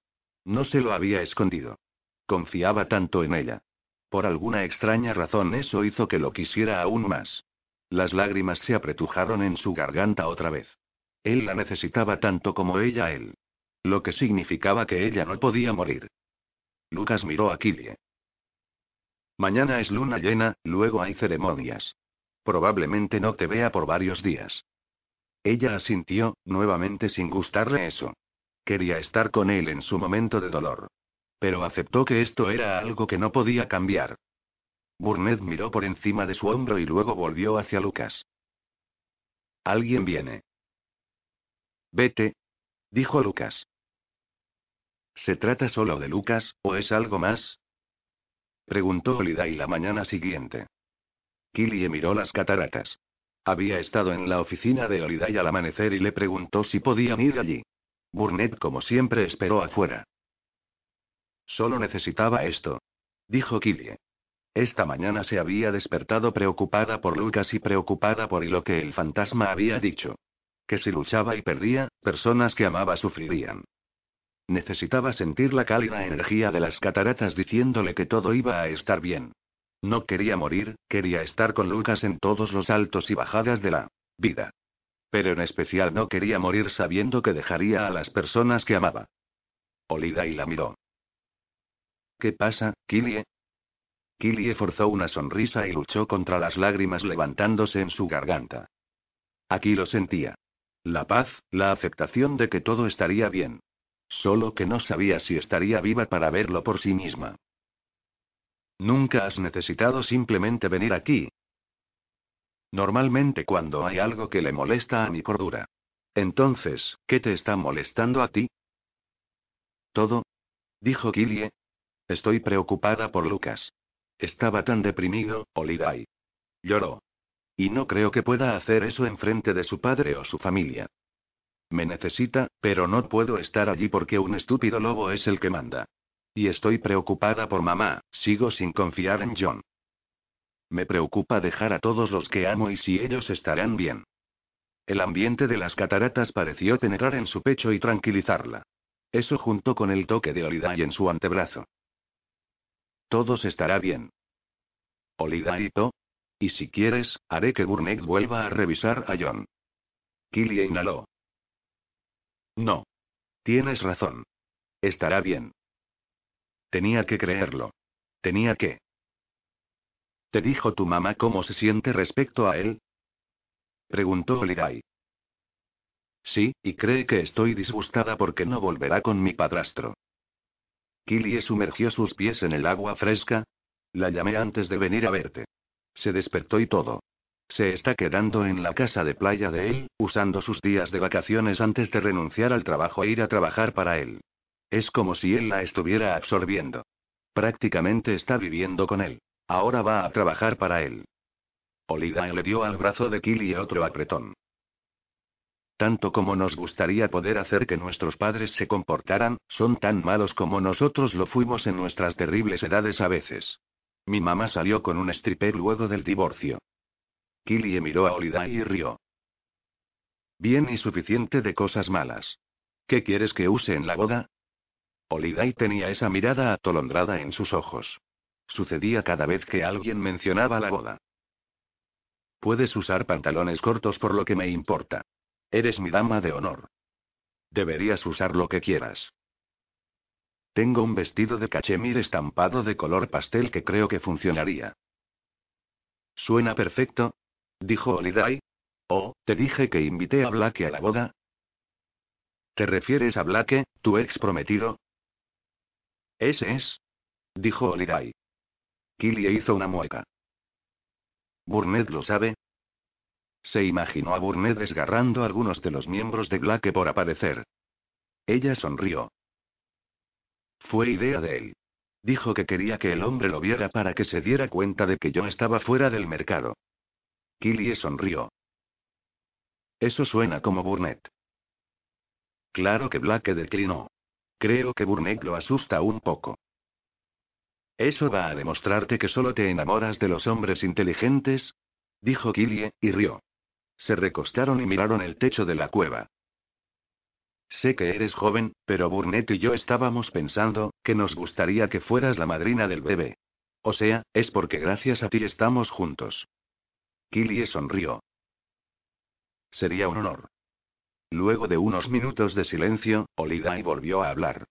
No se lo había escondido. Confiaba tanto en ella. Por alguna extraña razón eso hizo que lo quisiera aún más. Las lágrimas se apretujaron en su garganta otra vez. Él la necesitaba tanto como ella a él. Lo que significaba que ella no podía morir. Lucas miró a Killie. Mañana es luna llena, luego hay ceremonias. Probablemente no te vea por varios días. Ella asintió, nuevamente sin gustarle eso. Quería estar con él en su momento de dolor. Pero aceptó que esto era algo que no podía cambiar. Burnett miró por encima de su hombro y luego volvió hacia Lucas. Alguien viene. Vete, dijo Lucas. ¿Se trata solo de Lucas, o es algo más? Preguntó Holiday la mañana siguiente. Killie miró las cataratas. Había estado en la oficina de Holiday al amanecer y le preguntó si podían ir allí. Burnett, como siempre, esperó afuera. Solo necesitaba esto. Dijo Killie. Esta mañana se había despertado preocupada por Lucas y preocupada por lo que el fantasma había dicho. Que si luchaba y perdía, personas que amaba sufrirían. Necesitaba sentir la cálida energía de las cataratas diciéndole que todo iba a estar bien. No quería morir, quería estar con Lucas en todos los altos y bajadas de la vida. Pero en especial no quería morir sabiendo que dejaría a las personas que amaba. Olida y la miró. ¿Qué pasa, Killie? Killie forzó una sonrisa y luchó contra las lágrimas levantándose en su garganta. Aquí lo sentía. La paz, la aceptación de que todo estaría bien. Solo que no sabía si estaría viva para verlo por sí misma. Nunca has necesitado simplemente venir aquí. Normalmente cuando hay algo que le molesta a mi cordura. Entonces, ¿qué te está molestando a ti? Todo. Dijo Killie, Estoy preocupada por Lucas. Estaba tan deprimido, Olidai. Lloró. Y no creo que pueda hacer eso en frente de su padre o su familia. Me necesita, pero no puedo estar allí porque un estúpido lobo es el que manda. Y estoy preocupada por mamá, sigo sin confiar en John. Me preocupa dejar a todos los que amo y si ellos estarán bien. El ambiente de las cataratas pareció penetrar en su pecho y tranquilizarla. Eso junto con el toque de Olidai en su antebrazo. Todos estará bien. Olidaito. Y si quieres, haré que Burnett vuelva a revisar a John. Killie inhaló. No. Tienes razón. Estará bien. Tenía que creerlo. Tenía que. ¿Te dijo tu mamá cómo se siente respecto a él? Preguntó Olidai. Sí, y cree que estoy disgustada porque no volverá con mi padrastro. Killie sumergió sus pies en el agua fresca. La llamé antes de venir a verte. Se despertó y todo. Se está quedando en la casa de playa de él, usando sus días de vacaciones antes de renunciar al trabajo e ir a trabajar para él. Es como si él la estuviera absorbiendo. Prácticamente está viviendo con él. Ahora va a trabajar para él. Olida le dio al brazo de Killie otro apretón. tanto como nos gustaría poder hacer que nuestros padres se comportaran, son tan malos como nosotros lo fuimos en nuestras terribles edades a veces. Mi mamá salió con un stripper luego del divorcio. Killie miró a Holiday y rió. Bien y suficiente de cosas malas. ¿Qué quieres que use en la boda? Holiday tenía esa mirada atolondrada en sus ojos. Sucedía cada vez que alguien mencionaba la boda. Puedes usar pantalones cortos por lo que me importa. Eres mi dama de honor. Deberías usar lo que quieras. Tengo un vestido de cachemir estampado de color pastel que creo que funcionaría. Suena perfecto, dijo Holiday. Oh, te dije que invité a Blake a la boda. ¿Te refieres a Blake, tu ex prometido? Ese es. Dijo Holiday. Killie hizo una mueca. ¿Burnett lo sabe? Se imaginó a Burnett desgarrando a algunos de los miembros de Blake por aparecer. Ella sonrió. Fue idea de él. Dijo que quería que el hombre lo viera para que se diera cuenta de que yo estaba fuera del mercado. Killie sonrió. Eso suena como Burnett. Claro que Blake declinó. Creo que Burnett lo asusta un poco. ¿Eso va a demostrarte que solo te enamoras de los hombres inteligentes? Dijo Killie, y rió. Se recostaron y miraron el techo de la cueva. Sé que eres joven, pero Burnett y yo estábamos pensando, que nos gustaría que fueras la madrina del bebé. O sea, es porque gracias a ti estamos juntos. Killie sonrió. Sería un honor. Luego de unos minutos de silencio, Olidai volvió a hablar.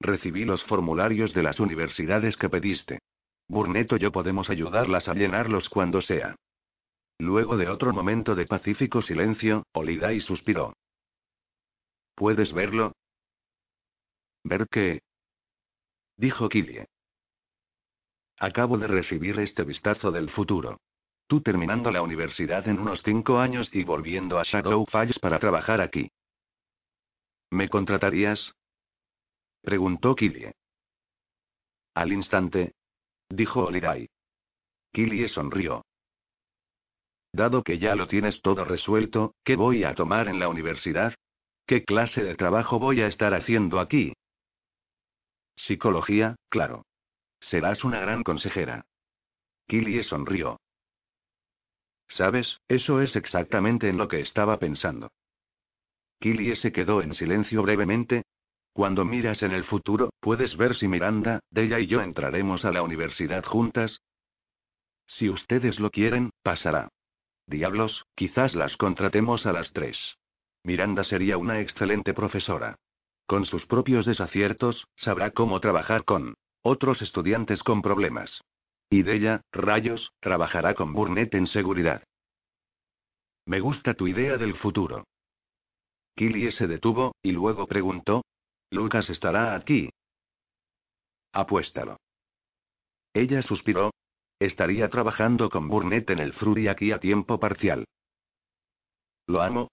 Recibí los formularios de las universidades que pediste. Burnett y yo podemos ayudarlas a llenarlos cuando sea. Luego de otro momento de pacífico silencio, Olidai suspiró. ¿Puedes verlo? ¿Ver qué? Dijo Killie. Acabo de recibir este vistazo del futuro. Tú terminando la universidad en unos cinco años y volviendo a Shadow Falls para trabajar aquí. ¿Me contratarías? Preguntó Killie. Al instante. Dijo Olirai. Killie sonrió. Dado que ya lo tienes todo resuelto, ¿qué voy a tomar en la universidad? ¿Qué clase de trabajo voy a estar haciendo aquí? Psicología, claro. Serás una gran consejera. Killie sonrió. ¿Sabes? Eso es exactamente en lo que estaba pensando. Killie se quedó en silencio brevemente, cuando miras en el futuro, puedes ver si Miranda, Della y yo entraremos a la universidad juntas. Si ustedes lo quieren, pasará. Diablos, quizás las contratemos a las tres. Miranda sería una excelente profesora. Con sus propios desaciertos, sabrá cómo trabajar con otros estudiantes con problemas. Y Della, rayos, trabajará con Burnett en seguridad. Me gusta tu idea del futuro. Killie se detuvo, y luego preguntó, Lucas estará aquí. Apuéstalo. Ella suspiró. Estaría trabajando con Burnett en el Frury aquí a tiempo parcial. Lo amo.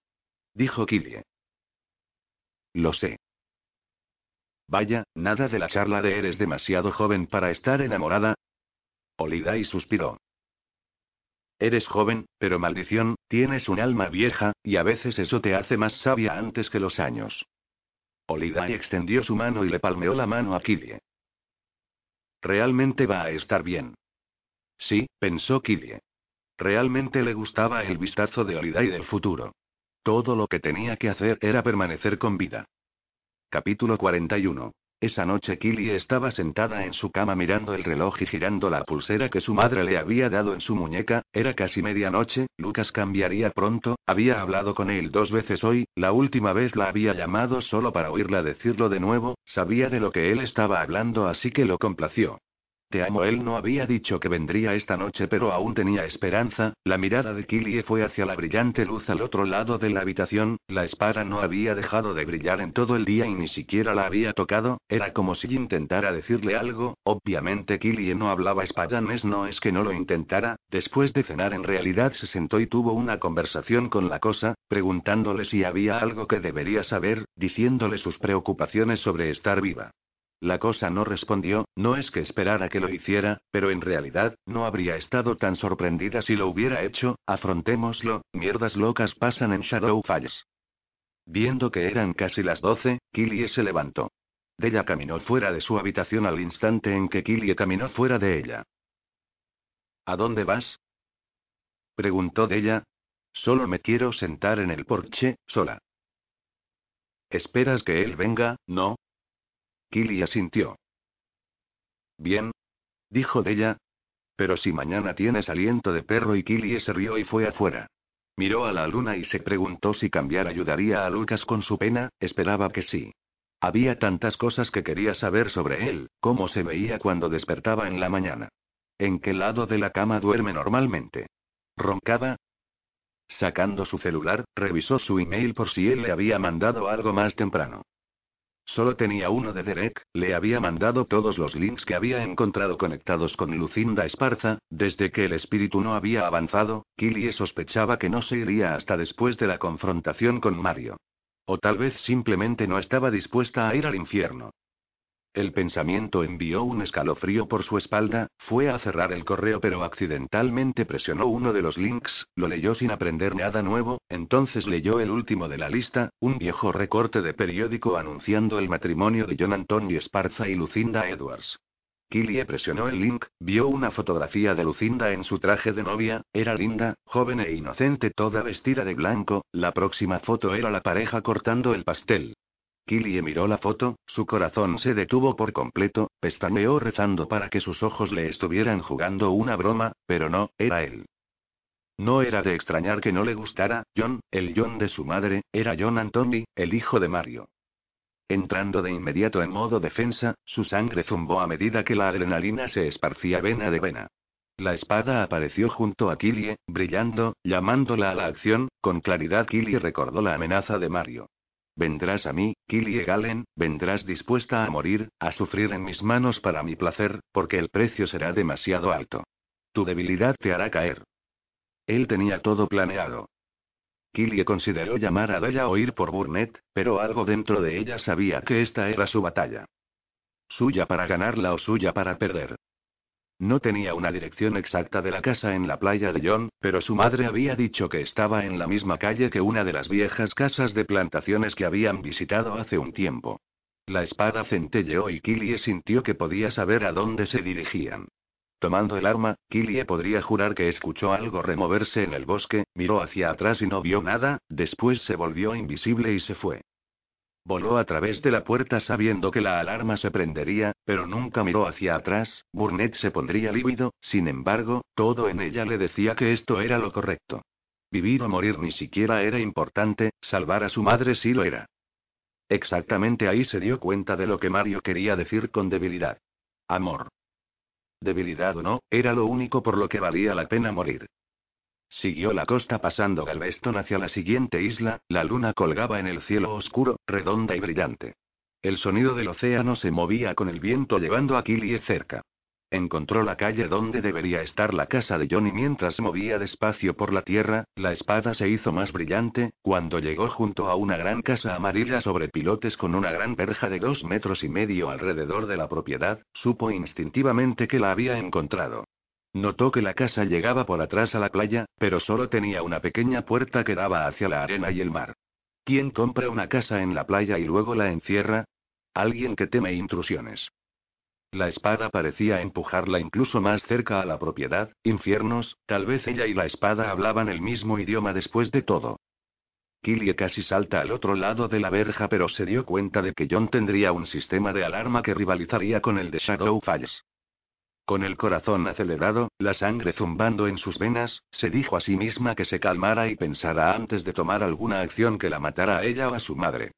Dijo Killie. Lo sé. Vaya, nada de la charla de eres demasiado joven para estar enamorada. Olidai suspiró. Eres joven, pero maldición, tienes un alma vieja, y a veces eso te hace más sabia antes que los años. Olidai extendió su mano y le palmeó la mano a Killie. Realmente va a estar bien. Sí, pensó Killie. Realmente le gustaba el vistazo de Olidai del futuro. Todo lo que tenía que hacer era permanecer con vida. Capítulo 41. Esa noche Killy estaba sentada en su cama mirando el reloj y girando la pulsera que su madre le había dado en su muñeca, era casi medianoche, Lucas cambiaría pronto, había hablado con él dos veces hoy, la última vez la había llamado solo para oírla decirlo de nuevo, sabía de lo que él estaba hablando así que lo complació. Te amo. Él no había dicho que vendría esta noche, pero aún tenía esperanza. La mirada de Killie fue hacia la brillante luz al otro lado de la habitación. La espada no había dejado de brillar en todo el día y ni siquiera la había tocado. Era como si intentara decirle algo. Obviamente Killie no hablaba espadanés, no es que no lo intentara. Después de cenar, en realidad se sentó y tuvo una conversación con la cosa, preguntándole si había algo que debería saber, diciéndole sus preocupaciones sobre estar viva. La cosa no respondió, no es que esperara que lo hiciera, pero en realidad, no habría estado tan sorprendida si lo hubiera hecho, afrontémoslo, mierdas locas pasan en Shadow Falls. Viendo que eran casi las doce, Killie se levantó. Della caminó fuera de su habitación al instante en que Killie caminó fuera de ella. ¿A dónde vas? preguntó Della. Solo me quiero sentar en el porche, sola. ¿Esperas que él venga, no? Killy asintió. Bien. Dijo Della. Pero si mañana tienes aliento de perro y Killy se rió y fue afuera. Miró a la luna y se preguntó si cambiar ayudaría a Lucas con su pena, esperaba que sí. Había tantas cosas que quería saber sobre él, cómo se veía cuando despertaba en la mañana. ¿En qué lado de la cama duerme normalmente? ¿Roncaba? Sacando su celular, revisó su email por si él le había mandado algo más temprano. Solo tenía uno de Derek, le había mandado todos los links que había encontrado conectados con Lucinda Esparza, desde que el espíritu no había avanzado, Killie sospechaba que no se iría hasta después de la confrontación con Mario. O tal vez simplemente no estaba dispuesta a ir al infierno. El pensamiento envió un escalofrío por su espalda, fue a cerrar el correo pero accidentalmente presionó uno de los links, lo leyó sin aprender nada nuevo, entonces leyó el último de la lista, un viejo recorte de periódico anunciando el matrimonio de John Antonio Esparza y Lucinda Edwards. Killie presionó el link, vio una fotografía de Lucinda en su traje de novia, era linda, joven e inocente toda vestida de blanco, la próxima foto era la pareja cortando el pastel. Killie miró la foto, su corazón se detuvo por completo, pestañeó rezando para que sus ojos le estuvieran jugando una broma, pero no, era él. No era de extrañar que no le gustara, John, el John de su madre, era John Anthony, el hijo de Mario. Entrando de inmediato en modo defensa, su sangre zumbó a medida que la adrenalina se esparcía vena de vena. La espada apareció junto a Killie, brillando, llamándola a la acción, con claridad Killie recordó la amenaza de Mario. Vendrás a mí, Killie Galen, vendrás dispuesta a morir, a sufrir en mis manos para mi placer, porque el precio será demasiado alto. Tu debilidad te hará caer. Él tenía todo planeado. Killie consideró llamar a Della o ir por Burnett, pero algo dentro de ella sabía que esta era su batalla. Suya para ganarla o suya para perder. No tenía una dirección exacta de la casa en la playa de John, pero su madre había dicho que estaba en la misma calle que una de las viejas casas de plantaciones que habían visitado hace un tiempo. La espada centelleó y Killie sintió que podía saber a dónde se dirigían. Tomando el arma, Killie podría jurar que escuchó algo removerse en el bosque, miró hacia atrás y no vio nada, después se volvió invisible y se fue. Voló a través de la puerta sabiendo que la alarma se prendería, pero nunca miró hacia atrás, Burnett se pondría lívido, sin embargo, todo en ella le decía que esto era lo correcto. Vivir o morir ni siquiera era importante, salvar a su madre sí lo era. Exactamente ahí se dio cuenta de lo que Mario quería decir con debilidad. Amor. Debilidad o no, era lo único por lo que valía la pena morir. Siguió la costa pasando Galveston hacia la siguiente isla, la luna colgaba en el cielo oscuro, redonda y brillante. El sonido del océano se movía con el viento llevando a Killie cerca. Encontró la calle donde debería estar la casa de Johnny mientras movía despacio por la tierra, la espada se hizo más brillante, cuando llegó junto a una gran casa amarilla sobre pilotes con una gran verja de dos metros y medio alrededor de la propiedad, supo instintivamente que la había encontrado. Notó que la casa llegaba por atrás a la playa, pero solo tenía una pequeña puerta que daba hacia la arena y el mar. ¿Quién compra una casa en la playa y luego la encierra? Alguien que teme intrusiones. La espada parecía empujarla incluso más cerca a la propiedad, infiernos, tal vez ella y la espada hablaban el mismo idioma después de todo. Killie casi salta al otro lado de la verja pero se dio cuenta de que John tendría un sistema de alarma que rivalizaría con el de Shadow Falls. Con el corazón acelerado, la sangre zumbando en sus venas, se dijo a sí misma que se calmara y pensara antes de tomar alguna acción que la matara a ella o a su madre.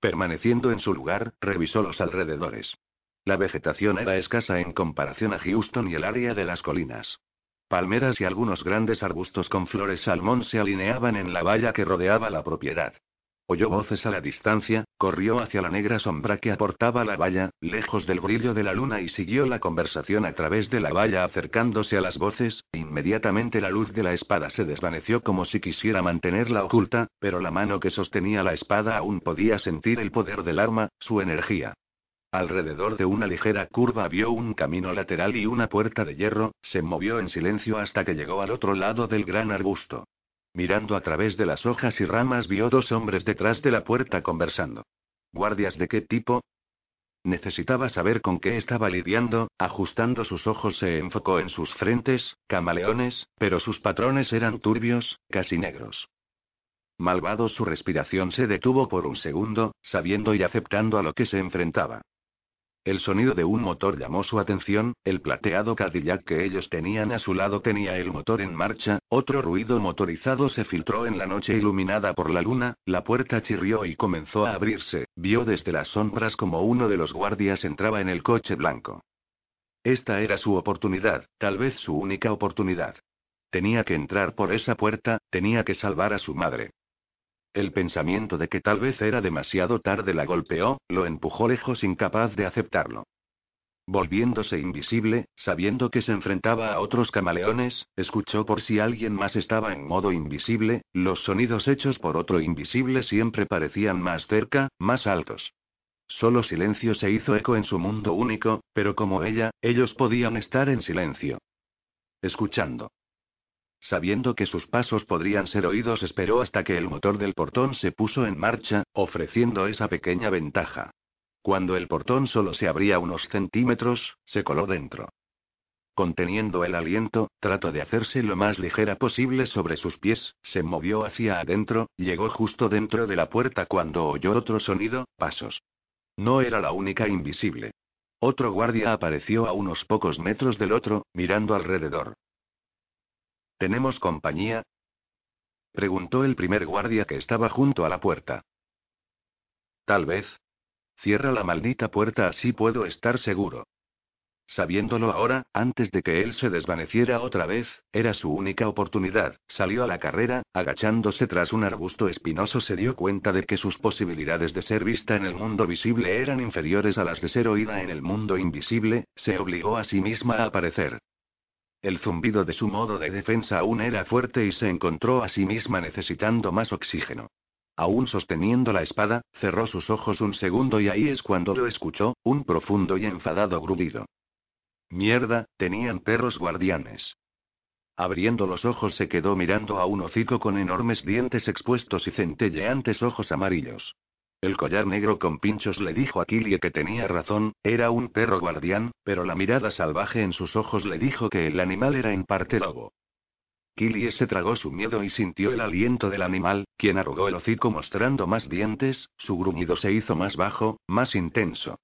Permaneciendo en su lugar, revisó los alrededores. La vegetación era escasa en comparación a Houston y el área de las colinas. Palmeras y algunos grandes arbustos con flores salmón se alineaban en la valla que rodeaba la propiedad. Oyó voces a la distancia, corrió hacia la negra sombra que aportaba la valla, lejos del brillo de la luna y siguió la conversación a través de la valla acercándose a las voces, inmediatamente la luz de la espada se desvaneció como si quisiera mantenerla oculta, pero la mano que sostenía la espada aún podía sentir el poder del arma, su energía. Alrededor de una ligera curva vio un camino lateral y una puerta de hierro, se movió en silencio hasta que llegó al otro lado del gran arbusto. Mirando a través de las hojas y ramas vio dos hombres detrás de la puerta conversando. ¿Guardias de qué tipo? Necesitaba saber con qué estaba lidiando, ajustando sus ojos se enfocó en sus frentes, camaleones, pero sus patrones eran turbios, casi negros. Malvado su respiración se detuvo por un segundo, sabiendo y aceptando a lo que se enfrentaba. El sonido de un motor llamó su atención, el plateado Cadillac que ellos tenían a su lado tenía el motor en marcha, otro ruido motorizado se filtró en la noche iluminada por la luna, la puerta chirrió y comenzó a abrirse, vio desde las sombras como uno de los guardias entraba en el coche blanco. Esta era su oportunidad, tal vez su única oportunidad. Tenía que entrar por esa puerta, tenía que salvar a su madre. El pensamiento de que tal vez era demasiado tarde la golpeó, lo empujó lejos incapaz de aceptarlo. Volviéndose invisible, sabiendo que se enfrentaba a otros camaleones, escuchó por si alguien más estaba en modo invisible, los sonidos hechos por otro invisible siempre parecían más cerca, más altos. Solo silencio se hizo eco en su mundo único, pero como ella, ellos podían estar en silencio. Escuchando. Sabiendo que sus pasos podrían ser oídos, esperó hasta que el motor del portón se puso en marcha, ofreciendo esa pequeña ventaja. Cuando el portón solo se abría unos centímetros, se coló dentro. Conteniendo el aliento, trató de hacerse lo más ligera posible sobre sus pies, se movió hacia adentro, llegó justo dentro de la puerta cuando oyó otro sonido, pasos. No era la única invisible. Otro guardia apareció a unos pocos metros del otro, mirando alrededor. ¿Tenemos compañía? Preguntó el primer guardia que estaba junto a la puerta. Tal vez. Cierra la maldita puerta así puedo estar seguro. Sabiéndolo ahora, antes de que él se desvaneciera otra vez, era su única oportunidad, salió a la carrera, agachándose tras un arbusto espinoso se dio cuenta de que sus posibilidades de ser vista en el mundo visible eran inferiores a las de ser oída en el mundo invisible, se obligó a sí misma a aparecer. El zumbido de su modo de defensa aún era fuerte y se encontró a sí misma necesitando más oxígeno. Aún sosteniendo la espada, cerró sus ojos un segundo y ahí es cuando lo escuchó, un profundo y enfadado grudido. Mierda, tenían perros guardianes. Abriendo los ojos se quedó mirando a un hocico con enormes dientes expuestos y centelleantes ojos amarillos. El collar negro con pinchos le dijo a Killie que tenía razón, era un perro guardián, pero la mirada salvaje en sus ojos le dijo que el animal era en parte lobo. Killie se tragó su miedo y sintió el aliento del animal, quien arrugó el hocico mostrando más dientes, su gruñido se hizo más bajo, más intenso.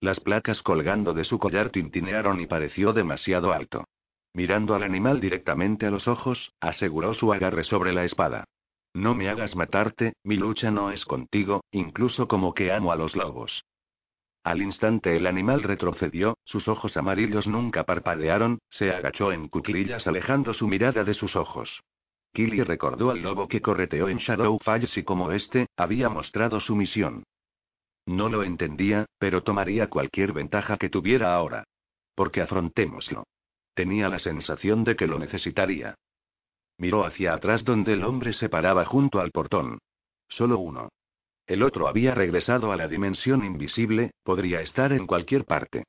Las placas colgando de su collar tintinearon y pareció demasiado alto. Mirando al animal directamente a los ojos, aseguró su agarre sobre la espada. No me hagas matarte, mi lucha no es contigo, incluso como que amo a los lobos. Al instante el animal retrocedió, sus ojos amarillos nunca parpadearon, se agachó en cuclillas alejando su mirada de sus ojos. Killy recordó al lobo que correteó en Shadowfalls y como este, había mostrado su misión. No lo entendía, pero tomaría cualquier ventaja que tuviera ahora. Porque afrontémoslo. Tenía la sensación de que lo necesitaría. Miró hacia atrás donde el hombre se paraba junto al portón. Solo uno. El otro había regresado a la dimensión invisible, podría estar en cualquier parte.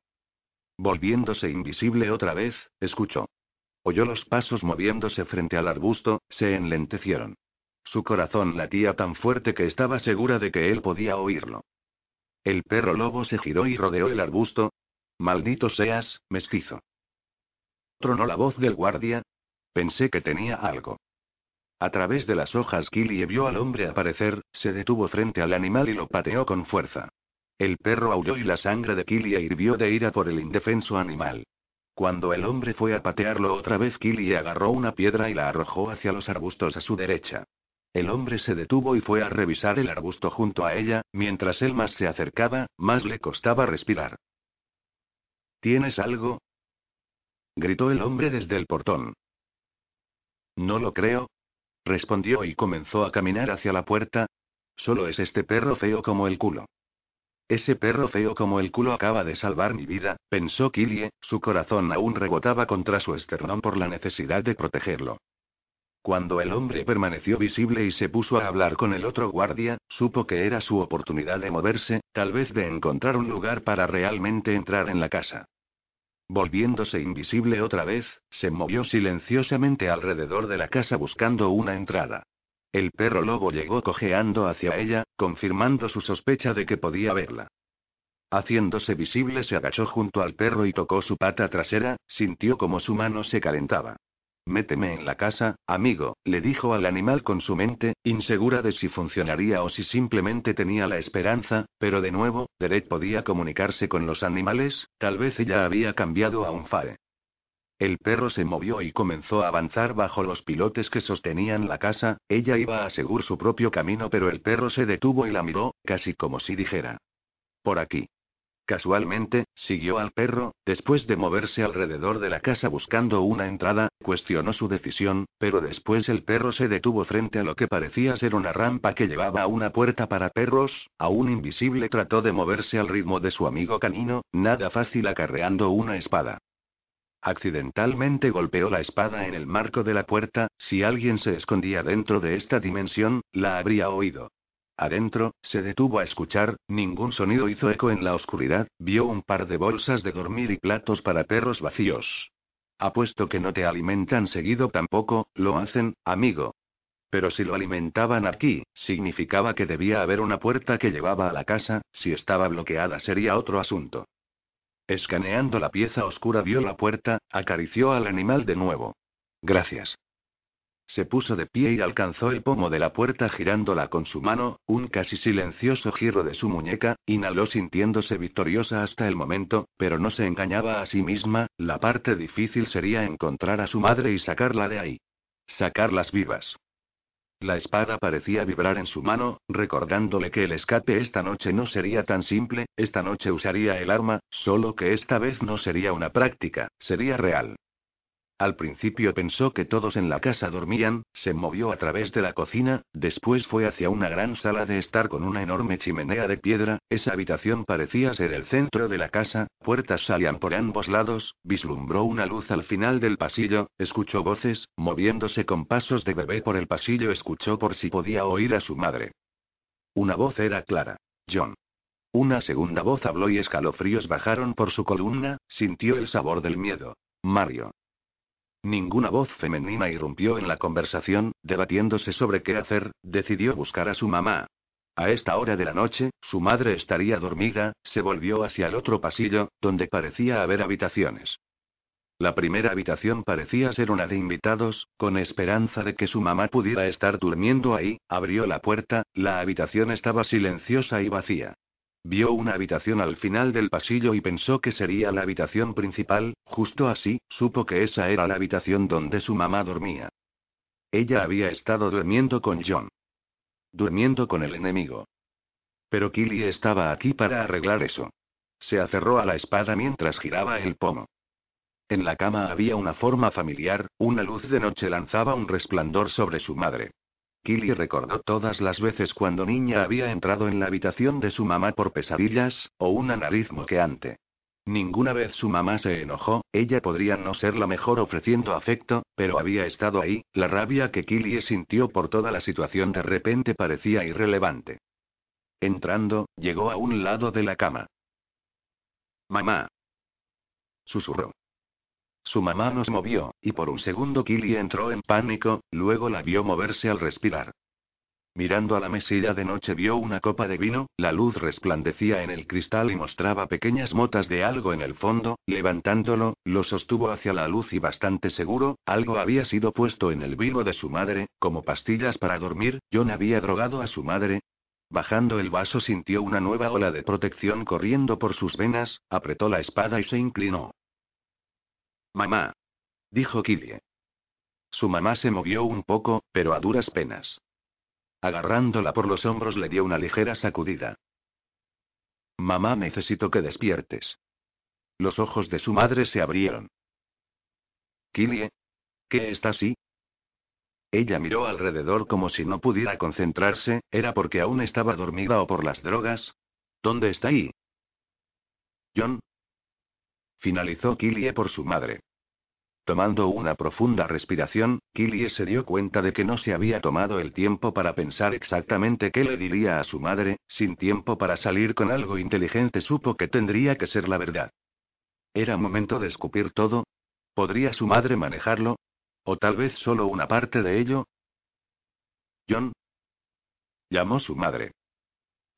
Volviéndose invisible otra vez, escuchó. Oyó los pasos moviéndose frente al arbusto, se enlentecieron. Su corazón latía tan fuerte que estaba segura de que él podía oírlo. El perro lobo se giró y rodeó el arbusto. Maldito seas, mestizo. Tronó la voz del guardia, Pensé que tenía algo. A través de las hojas Killy vio al hombre aparecer, se detuvo frente al animal y lo pateó con fuerza. El perro aulló y la sangre de Killy hirvió de ira por el indefenso animal. Cuando el hombre fue a patearlo otra vez Killy agarró una piedra y la arrojó hacia los arbustos a su derecha. El hombre se detuvo y fue a revisar el arbusto junto a ella, mientras él más se acercaba, más le costaba respirar. ¿Tienes algo? gritó el hombre desde el portón. No lo creo. Respondió y comenzó a caminar hacia la puerta. Solo es este perro feo como el culo. Ese perro feo como el culo acaba de salvar mi vida, pensó Killie, su corazón aún rebotaba contra su esternón por la necesidad de protegerlo. Cuando el hombre permaneció visible y se puso a hablar con el otro guardia, supo que era su oportunidad de moverse, tal vez de encontrar un lugar para realmente entrar en la casa. Volviéndose invisible otra vez, se movió silenciosamente alrededor de la casa buscando una entrada. El perro lobo llegó cojeando hacia ella, confirmando su sospecha de que podía verla. Haciéndose visible se agachó junto al perro y tocó su pata trasera, sintió como su mano se calentaba. Méteme en la casa, amigo, le dijo al animal con su mente, insegura de si funcionaría o si simplemente tenía la esperanza, pero de nuevo, Derek podía comunicarse con los animales, tal vez ella había cambiado a un fae. El perro se movió y comenzó a avanzar bajo los pilotes que sostenían la casa, ella iba a seguir su propio camino pero el perro se detuvo y la miró, casi como si dijera. Por aquí. Casualmente, siguió al perro, después de moverse alrededor de la casa buscando una entrada, cuestionó su decisión, pero después el perro se detuvo frente a lo que parecía ser una rampa que llevaba a una puerta para perros, aún invisible trató de moverse al ritmo de su amigo canino, nada fácil acarreando una espada. Accidentalmente golpeó la espada en el marco de la puerta, si alguien se escondía dentro de esta dimensión, la habría oído. Adentro, se detuvo a escuchar, ningún sonido hizo eco en la oscuridad, vio un par de bolsas de dormir y platos para perros vacíos. Apuesto que no te alimentan seguido tampoco, lo hacen, amigo. Pero si lo alimentaban aquí, significaba que debía haber una puerta que llevaba a la casa, si estaba bloqueada sería otro asunto. Escaneando la pieza oscura vio la puerta, acarició al animal de nuevo. Gracias. Se puso de pie y alcanzó el pomo de la puerta girándola con su mano, un casi silencioso giro de su muñeca, inhaló sintiéndose victoriosa hasta el momento, pero no se engañaba a sí misma, la parte difícil sería encontrar a su madre y sacarla de ahí. Sacarlas vivas. La espada parecía vibrar en su mano, recordándole que el escape esta noche no sería tan simple, esta noche usaría el arma, solo que esta vez no sería una práctica, sería real. Al principio pensó que todos en la casa dormían, se movió a través de la cocina, después fue hacia una gran sala de estar con una enorme chimenea de piedra, esa habitación parecía ser el centro de la casa, puertas salían por ambos lados, vislumbró una luz al final del pasillo, escuchó voces, moviéndose con pasos de bebé por el pasillo escuchó por si podía oír a su madre. Una voz era clara. John. Una segunda voz habló y escalofríos bajaron por su columna, sintió el sabor del miedo. Mario. Ninguna voz femenina irrumpió en la conversación, debatiéndose sobre qué hacer, decidió buscar a su mamá. A esta hora de la noche, su madre estaría dormida, se volvió hacia el otro pasillo, donde parecía haber habitaciones. La primera habitación parecía ser una de invitados, con esperanza de que su mamá pudiera estar durmiendo ahí, abrió la puerta, la habitación estaba silenciosa y vacía. Vio una habitación al final del pasillo y pensó que sería la habitación principal, justo así, supo que esa era la habitación donde su mamá dormía. Ella había estado durmiendo con John. Durmiendo con el enemigo. Pero Killy estaba aquí para arreglar eso. Se aferró a la espada mientras giraba el pomo. En la cama había una forma familiar, una luz de noche lanzaba un resplandor sobre su madre. Killy recordó todas las veces cuando niña había entrado en la habitación de su mamá por pesadillas, o una nariz moqueante. Ninguna vez su mamá se enojó, ella podría no ser la mejor ofreciendo afecto, pero había estado ahí, la rabia que Killy sintió por toda la situación de repente parecía irrelevante. Entrando, llegó a un lado de la cama. Mamá. Susurró. Su mamá nos movió, y por un segundo Killy entró en pánico, luego la vio moverse al respirar. Mirando a la mesilla de noche vio una copa de vino, la luz resplandecía en el cristal y mostraba pequeñas motas de algo en el fondo, levantándolo, lo sostuvo hacia la luz y bastante seguro, algo había sido puesto en el vino de su madre, como pastillas para dormir, John había drogado a su madre. Bajando el vaso sintió una nueva ola de protección corriendo por sus venas, apretó la espada y se inclinó. Mamá. Dijo Killie. Su mamá se movió un poco, pero a duras penas. Agarrándola por los hombros le dio una ligera sacudida. Mamá, necesito que despiertes. Los ojos de su madre se abrieron. Killie. ¿Qué está así? Ella miró alrededor como si no pudiera concentrarse, ¿era porque aún estaba dormida o por las drogas? ¿Dónde está ahí? John, Finalizó Killie por su madre. Tomando una profunda respiración, Killie se dio cuenta de que no se había tomado el tiempo para pensar exactamente qué le diría a su madre, sin tiempo para salir con algo inteligente supo que tendría que ser la verdad. ¿Era momento de escupir todo? ¿Podría su madre manejarlo? ¿O tal vez solo una parte de ello? John. Llamó su madre.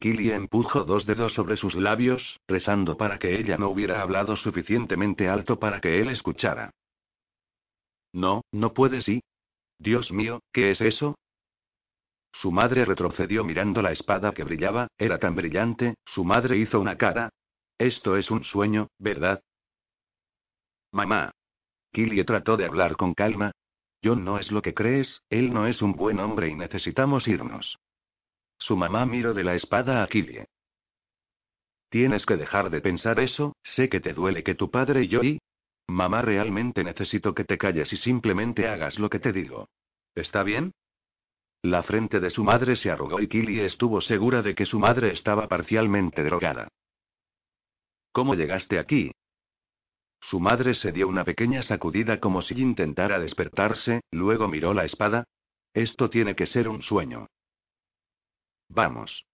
Killy empujó dos dedos sobre sus labios, rezando para que ella no hubiera hablado suficientemente alto para que él escuchara. No, no puede sí. Dios mío, ¿qué es eso? Su madre retrocedió mirando la espada que brillaba, era tan brillante, su madre hizo una cara. Esto es un sueño, ¿verdad? Mamá. Killy trató de hablar con calma. John no es lo que crees, él no es un buen hombre y necesitamos irnos. Su mamá miró de la espada a Killie. Tienes que dejar de pensar eso, sé que te duele que tu padre y yo y... Mamá, realmente necesito que te calles y simplemente hagas lo que te digo. ¿Está bien? La frente de su madre se arrugó y Killie estuvo segura de que su madre estaba parcialmente drogada. ¿Cómo llegaste aquí? Su madre se dio una pequeña sacudida como si intentara despertarse, luego miró la espada. Esto tiene que ser un sueño. Vamos.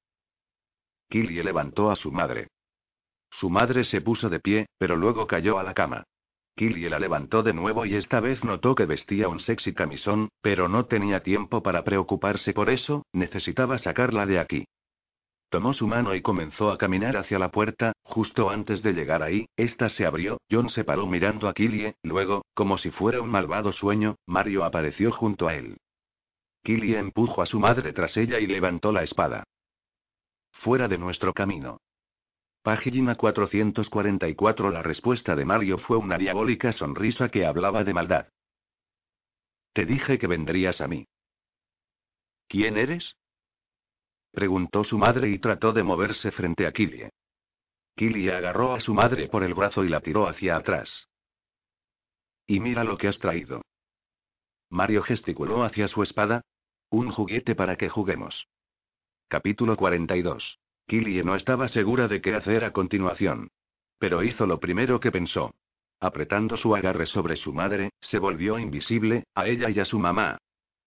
Killie levantó a su madre. Su madre se puso de pie, pero luego cayó a la cama. Killie la levantó de nuevo y esta vez notó que vestía un sexy camisón, pero no tenía tiempo para preocuparse por eso, necesitaba sacarla de aquí. Tomó su mano y comenzó a caminar hacia la puerta, justo antes de llegar ahí, esta se abrió, John se paró mirando a Killie, luego, como si fuera un malvado sueño, Mario apareció junto a él. Killie empujó a su madre tras ella y levantó la espada. Fuera de nuestro camino. Página 444 La respuesta de Mario fue una diabólica sonrisa que hablaba de maldad. Te dije que vendrías a mí. ¿Quién eres? Preguntó su madre y trató de moverse frente a Killie. Killie agarró a su madre por el brazo y la tiró hacia atrás. Y mira lo que has traído. Mario gesticuló hacia su espada, un juguete para que juguemos. Capítulo 42. Killie no estaba segura de qué hacer a continuación. Pero hizo lo primero que pensó. Apretando su agarre sobre su madre, se volvió invisible, a ella y a su mamá.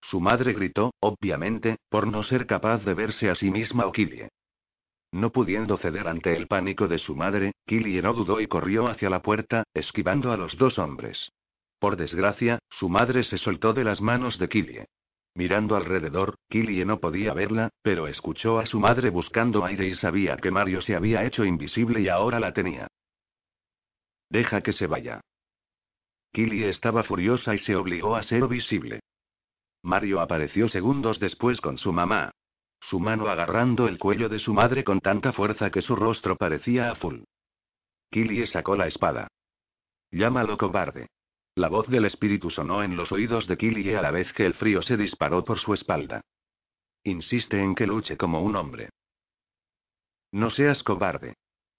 Su madre gritó, obviamente, por no ser capaz de verse a sí misma o Killie. No pudiendo ceder ante el pánico de su madre, Killie no dudó y corrió hacia la puerta, esquivando a los dos hombres. Por desgracia, su madre se soltó de las manos de Killie. Mirando alrededor, Killie no podía verla, pero escuchó a su madre buscando aire y sabía que Mario se había hecho invisible y ahora la tenía. Deja que se vaya. Killie estaba furiosa y se obligó a ser visible. Mario apareció segundos después con su mamá. Su mano agarrando el cuello de su madre con tanta fuerza que su rostro parecía azul. Killie sacó la espada. Llámalo cobarde. La voz del espíritu sonó en los oídos de Killie a la vez que el frío se disparó por su espalda. Insiste en que luche como un hombre. No seas cobarde.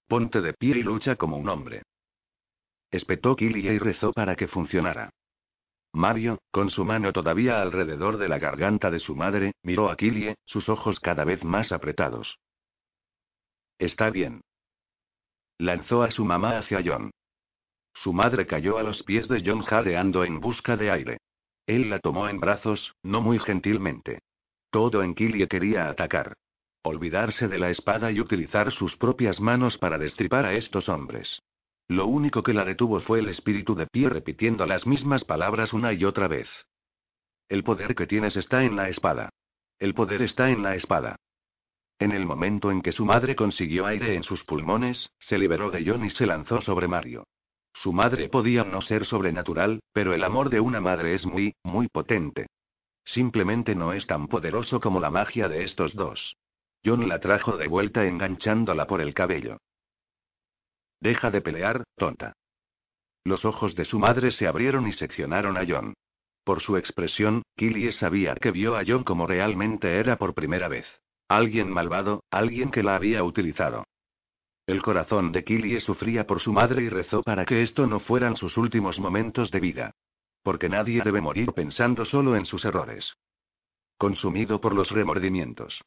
Ponte de pie y lucha como un hombre. Espetó Killie y rezó para que funcionara. Mario, con su mano todavía alrededor de la garganta de su madre, miró a Killie, sus ojos cada vez más apretados. Está bien. Lanzó a su mamá hacia John. Su madre cayó a los pies de John jadeando en busca de aire. Él la tomó en brazos, no muy gentilmente. Todo en Killie quería atacar. Olvidarse de la espada y utilizar sus propias manos para destripar a estos hombres. Lo único que la detuvo fue el espíritu de pie repitiendo las mismas palabras una y otra vez. El poder que tienes está en la espada. El poder está en la espada. En el momento en que su madre consiguió aire en sus pulmones, se liberó de John y se lanzó sobre Mario. Su madre podía no ser sobrenatural, pero el amor de una madre es muy, muy potente. Simplemente no es tan poderoso como la magia de estos dos. John la trajo de vuelta enganchándola por el cabello. Deja de pelear, tonta. Los ojos de su madre se abrieron y seccionaron a John. Por su expresión, Killie sabía que vio a John como realmente era por primera vez. Alguien malvado, alguien que la había utilizado. El corazón de Killie sufría por su madre y rezó para que esto no fueran sus últimos momentos de vida. Porque nadie debe morir pensando solo en sus errores. Consumido por los remordimientos.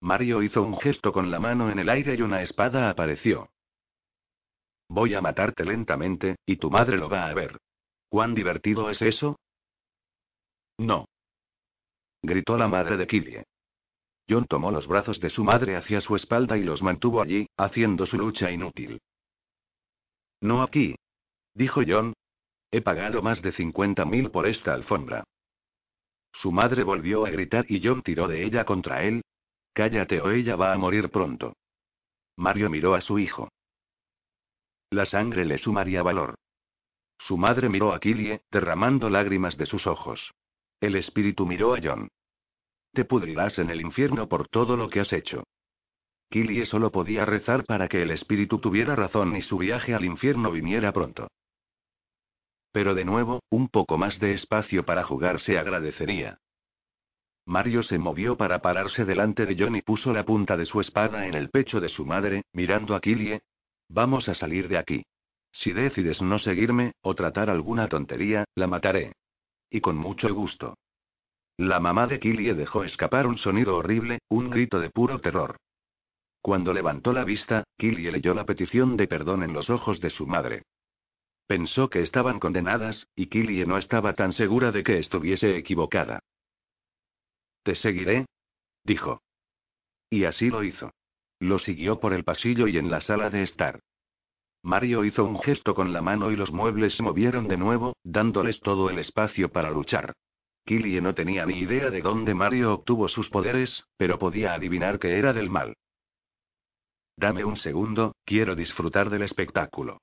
Mario hizo un gesto con la mano en el aire y una espada apareció. Voy a matarte lentamente, y tu madre lo va a ver. ¿Cuán divertido es eso? No. Gritó la madre de Killie. John tomó los brazos de su madre hacia su espalda y los mantuvo allí, haciendo su lucha inútil. No aquí. Dijo John. He pagado más de 50 mil por esta alfombra. Su madre volvió a gritar y John tiró de ella contra él. Cállate o ella va a morir pronto. Mario miró a su hijo. La sangre le sumaría valor. Su madre miró a Killie, derramando lágrimas de sus ojos. El espíritu miró a John. Te pudrirás en el infierno por todo lo que has hecho. Killie solo podía rezar para que el espíritu tuviera razón y su viaje al infierno viniera pronto. Pero de nuevo, un poco más de espacio para jugar se agradecería. Mario se movió para pararse delante de John y puso la punta de su espada en el pecho de su madre, mirando a Killie. Vamos a salir de aquí. Si decides no seguirme, o tratar alguna tontería, la mataré. Y con mucho gusto. La mamá de Killie dejó escapar un sonido horrible, un grito de puro terror. Cuando levantó la vista, Killie leyó la petición de perdón en los ojos de su madre. Pensó que estaban condenadas, y Killie no estaba tan segura de que estuviese equivocada. Te seguiré, dijo. Y así lo hizo. Lo siguió por el pasillo y en la sala de estar. Mario hizo un gesto con la mano y los muebles se movieron de nuevo, dándoles todo el espacio para luchar. Killie no tenía ni idea de dónde Mario obtuvo sus poderes, pero podía adivinar que era del mal. Dame un segundo, quiero disfrutar del espectáculo.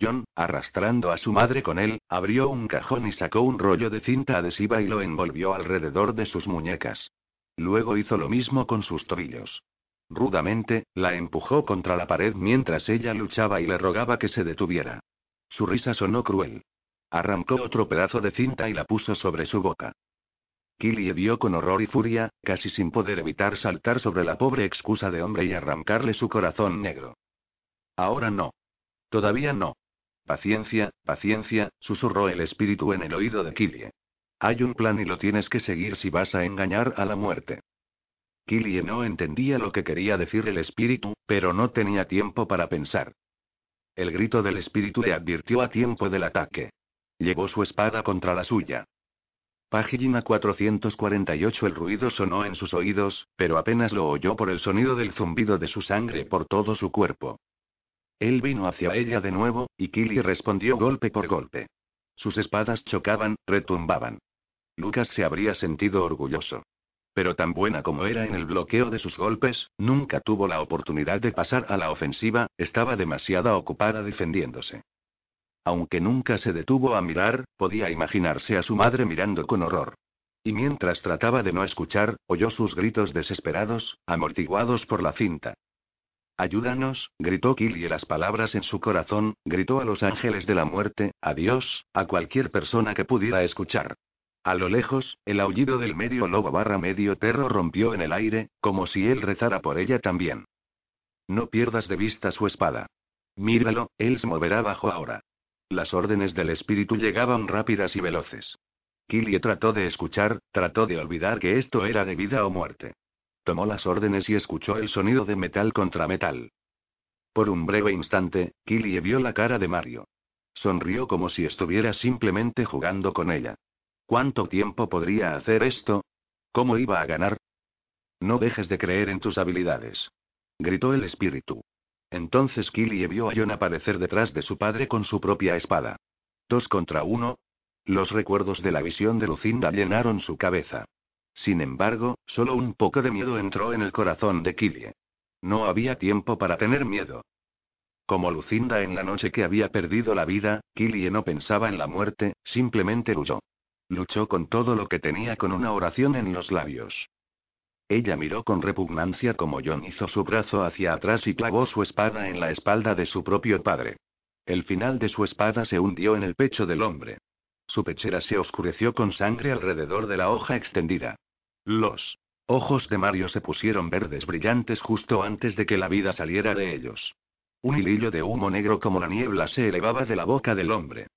John, arrastrando a su madre con él, abrió un cajón y sacó un rollo de cinta adhesiva y lo envolvió alrededor de sus muñecas. Luego hizo lo mismo con sus tobillos. Rudamente, la empujó contra la pared mientras ella luchaba y le rogaba que se detuviera. Su risa sonó cruel. Arrancó otro pedazo de cinta y la puso sobre su boca. Killie vio con horror y furia, casi sin poder evitar saltar sobre la pobre excusa de hombre y arrancarle su corazón negro. Ahora no. Todavía no. Paciencia, paciencia, susurró el espíritu en el oído de Killie. Hay un plan y lo tienes que seguir si vas a engañar a la muerte. Killie no entendía lo que quería decir el espíritu, pero no tenía tiempo para pensar. El grito del espíritu le advirtió a tiempo del ataque. Llevó su espada contra la suya. Página 448 El ruido sonó en sus oídos, pero apenas lo oyó por el sonido del zumbido de su sangre por todo su cuerpo. Él vino hacia ella de nuevo, y Killy respondió golpe por golpe. Sus espadas chocaban, retumbaban. Lucas se habría sentido orgulloso. Pero tan buena como era en el bloqueo de sus golpes, nunca tuvo la oportunidad de pasar a la ofensiva, estaba demasiado ocupada defendiéndose. Aunque nunca se detuvo a mirar, podía imaginarse a su madre mirando con horror. Y mientras trataba de no escuchar, oyó sus gritos desesperados, amortiguados por la cinta. Ayúdanos, gritó Killy las palabras en su corazón, gritó a los ángeles de la muerte, adiós, a cualquier persona que pudiera escuchar. A lo lejos, el aullido del medio lobo barra medio perro rompió en el aire, como si él rezara por ella también. No pierdas de vista su espada. Míralo, él se moverá bajo ahora. Las órdenes del espíritu llegaban rápidas y veloces. Killy trató de escuchar, trató de olvidar que esto era de vida o muerte. Tomó las órdenes y escuchó el sonido de metal contra metal. Por un breve instante, Killy vio la cara de Mario. Sonrió como si estuviera simplemente jugando con ella. ¿Cuánto tiempo podría hacer esto? ¿Cómo iba a ganar? No dejes de creer en tus habilidades. Gritó el espíritu. Entonces Killy vio a John aparecer detrás de su padre con su propia espada. Dos contra uno. Los recuerdos de la visión de Lucinda llenaron su cabeza. Sin embargo, solo un poco de miedo entró en el corazón de Killie. No había tiempo para tener miedo. Como Lucinda en la noche que había perdido la vida, Killie no pensaba en la muerte, simplemente luchó. Luchó con todo lo que tenía con una oración en los labios. Ella miró con repugnancia como John hizo su brazo hacia atrás y clavó su espada en la espalda de su propio padre. El final de su espada se hundió en el pecho del hombre. Su pechera se oscureció con sangre alrededor de la hoja extendida. Los ojos de Mario se pusieron verdes brillantes justo antes de que la vida saliera de ellos. Un hilillo de humo negro como la niebla se elevaba de la boca del hombre.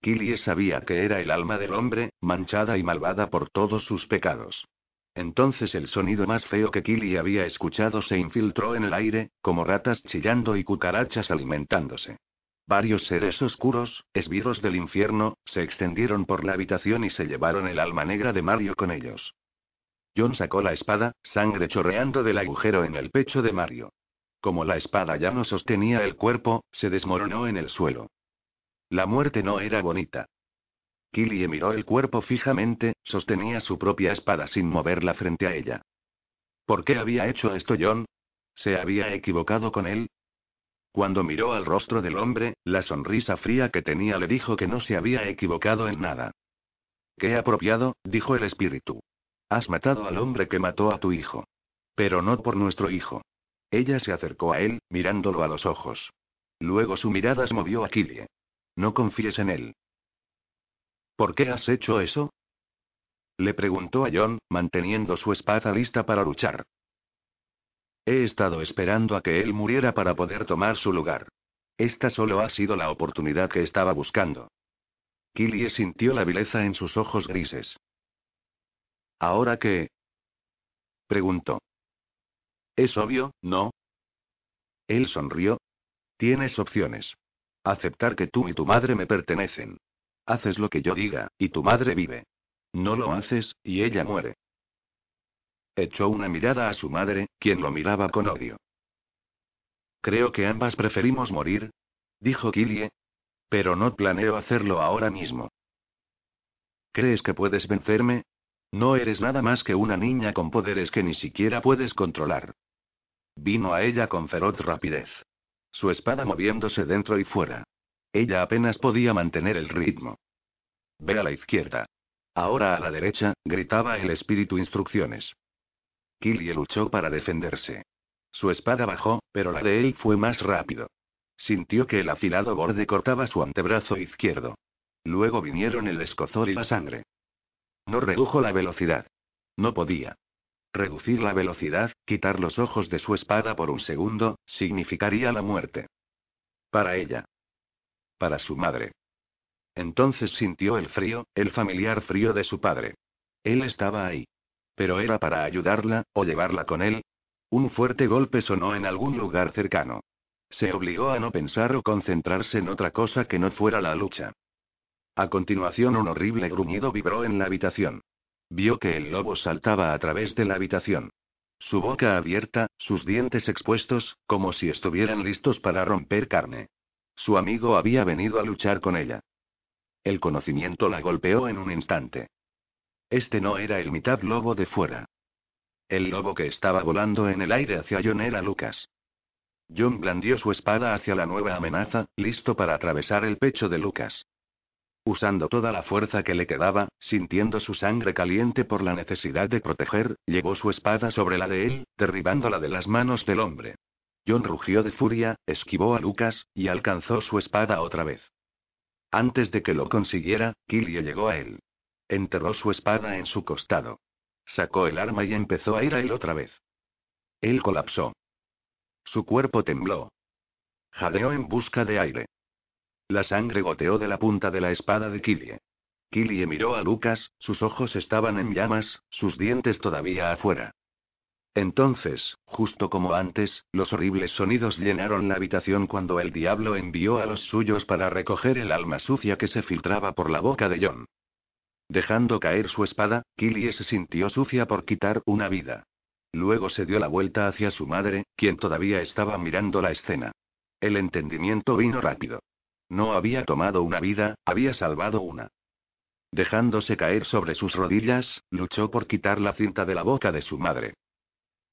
Killie sabía que era el alma del hombre, manchada y malvada por todos sus pecados. Entonces el sonido más feo que Killie había escuchado se infiltró en el aire, como ratas chillando y cucarachas alimentándose. Varios seres oscuros, esbirros del infierno, se extendieron por la habitación y se llevaron el alma negra de Mario con ellos. John sacó la espada, sangre chorreando del agujero en el pecho de Mario. Como la espada ya no sostenía el cuerpo, se desmoronó en el suelo. La muerte no era bonita. Killie miró el cuerpo fijamente, sostenía su propia espada sin moverla frente a ella. ¿Por qué había hecho esto John? ¿Se había equivocado con él? Cuando miró al rostro del hombre, la sonrisa fría que tenía le dijo que no se había equivocado en nada. Qué apropiado, dijo el espíritu. Has matado al hombre que mató a tu hijo. Pero no por nuestro hijo. Ella se acercó a él, mirándolo a los ojos. Luego su mirada se movió a Killie. No confíes en él. ¿Por qué has hecho eso? Le preguntó a John, manteniendo su espada lista para luchar. He estado esperando a que él muriera para poder tomar su lugar. Esta solo ha sido la oportunidad que estaba buscando. Killie sintió la vileza en sus ojos grises. ¿Ahora qué? preguntó. Es obvio, ¿no? Él sonrió. Tienes opciones. Aceptar que tú y tu madre me pertenecen. Haces lo que yo diga, y tu madre vive. No lo haces, y ella muere. Echó una mirada a su madre, quien lo miraba con odio. Creo que ambas preferimos morir, dijo Killie. Pero no planeo hacerlo ahora mismo. ¿Crees que puedes vencerme? No eres nada más que una niña con poderes que ni siquiera puedes controlar. Vino a ella con feroz rapidez. Su espada moviéndose dentro y fuera. Ella apenas podía mantener el ritmo. Ve a la izquierda. Ahora a la derecha, gritaba el espíritu instrucciones. Killie luchó para defenderse. Su espada bajó, pero la de él fue más rápido. Sintió que el afilado borde cortaba su antebrazo izquierdo. Luego vinieron el escozor y la sangre. No redujo la velocidad. No podía. Reducir la velocidad, quitar los ojos de su espada por un segundo, significaría la muerte. Para ella. Para su madre. Entonces sintió el frío, el familiar frío de su padre. Él estaba ahí. Pero era para ayudarla, o llevarla con él. Un fuerte golpe sonó en algún lugar cercano. Se obligó a no pensar o concentrarse en otra cosa que no fuera la lucha. A continuación un horrible gruñido vibró en la habitación. Vio que el lobo saltaba a través de la habitación. Su boca abierta, sus dientes expuestos, como si estuvieran listos para romper carne. Su amigo había venido a luchar con ella. El conocimiento la golpeó en un instante. Este no era el mitad lobo de fuera. El lobo que estaba volando en el aire hacia John era Lucas. John blandió su espada hacia la nueva amenaza, listo para atravesar el pecho de Lucas. Usando toda la fuerza que le quedaba, sintiendo su sangre caliente por la necesidad de proteger, llevó su espada sobre la de él, derribándola de las manos del hombre. John rugió de furia, esquivó a Lucas, y alcanzó su espada otra vez. Antes de que lo consiguiera, Killie llegó a él. Enterró su espada en su costado. Sacó el arma y empezó a ir a él otra vez. Él colapsó. Su cuerpo tembló. Jadeó en busca de aire. La sangre goteó de la punta de la espada de Killie. Killie miró a Lucas, sus ojos estaban en llamas, sus dientes todavía afuera. Entonces, justo como antes, los horribles sonidos llenaron la habitación cuando el diablo envió a los suyos para recoger el alma sucia que se filtraba por la boca de John. Dejando caer su espada, Killie se sintió sucia por quitar una vida. Luego se dio la vuelta hacia su madre, quien todavía estaba mirando la escena. El entendimiento vino rápido. No había tomado una vida, había salvado una. Dejándose caer sobre sus rodillas, luchó por quitar la cinta de la boca de su madre.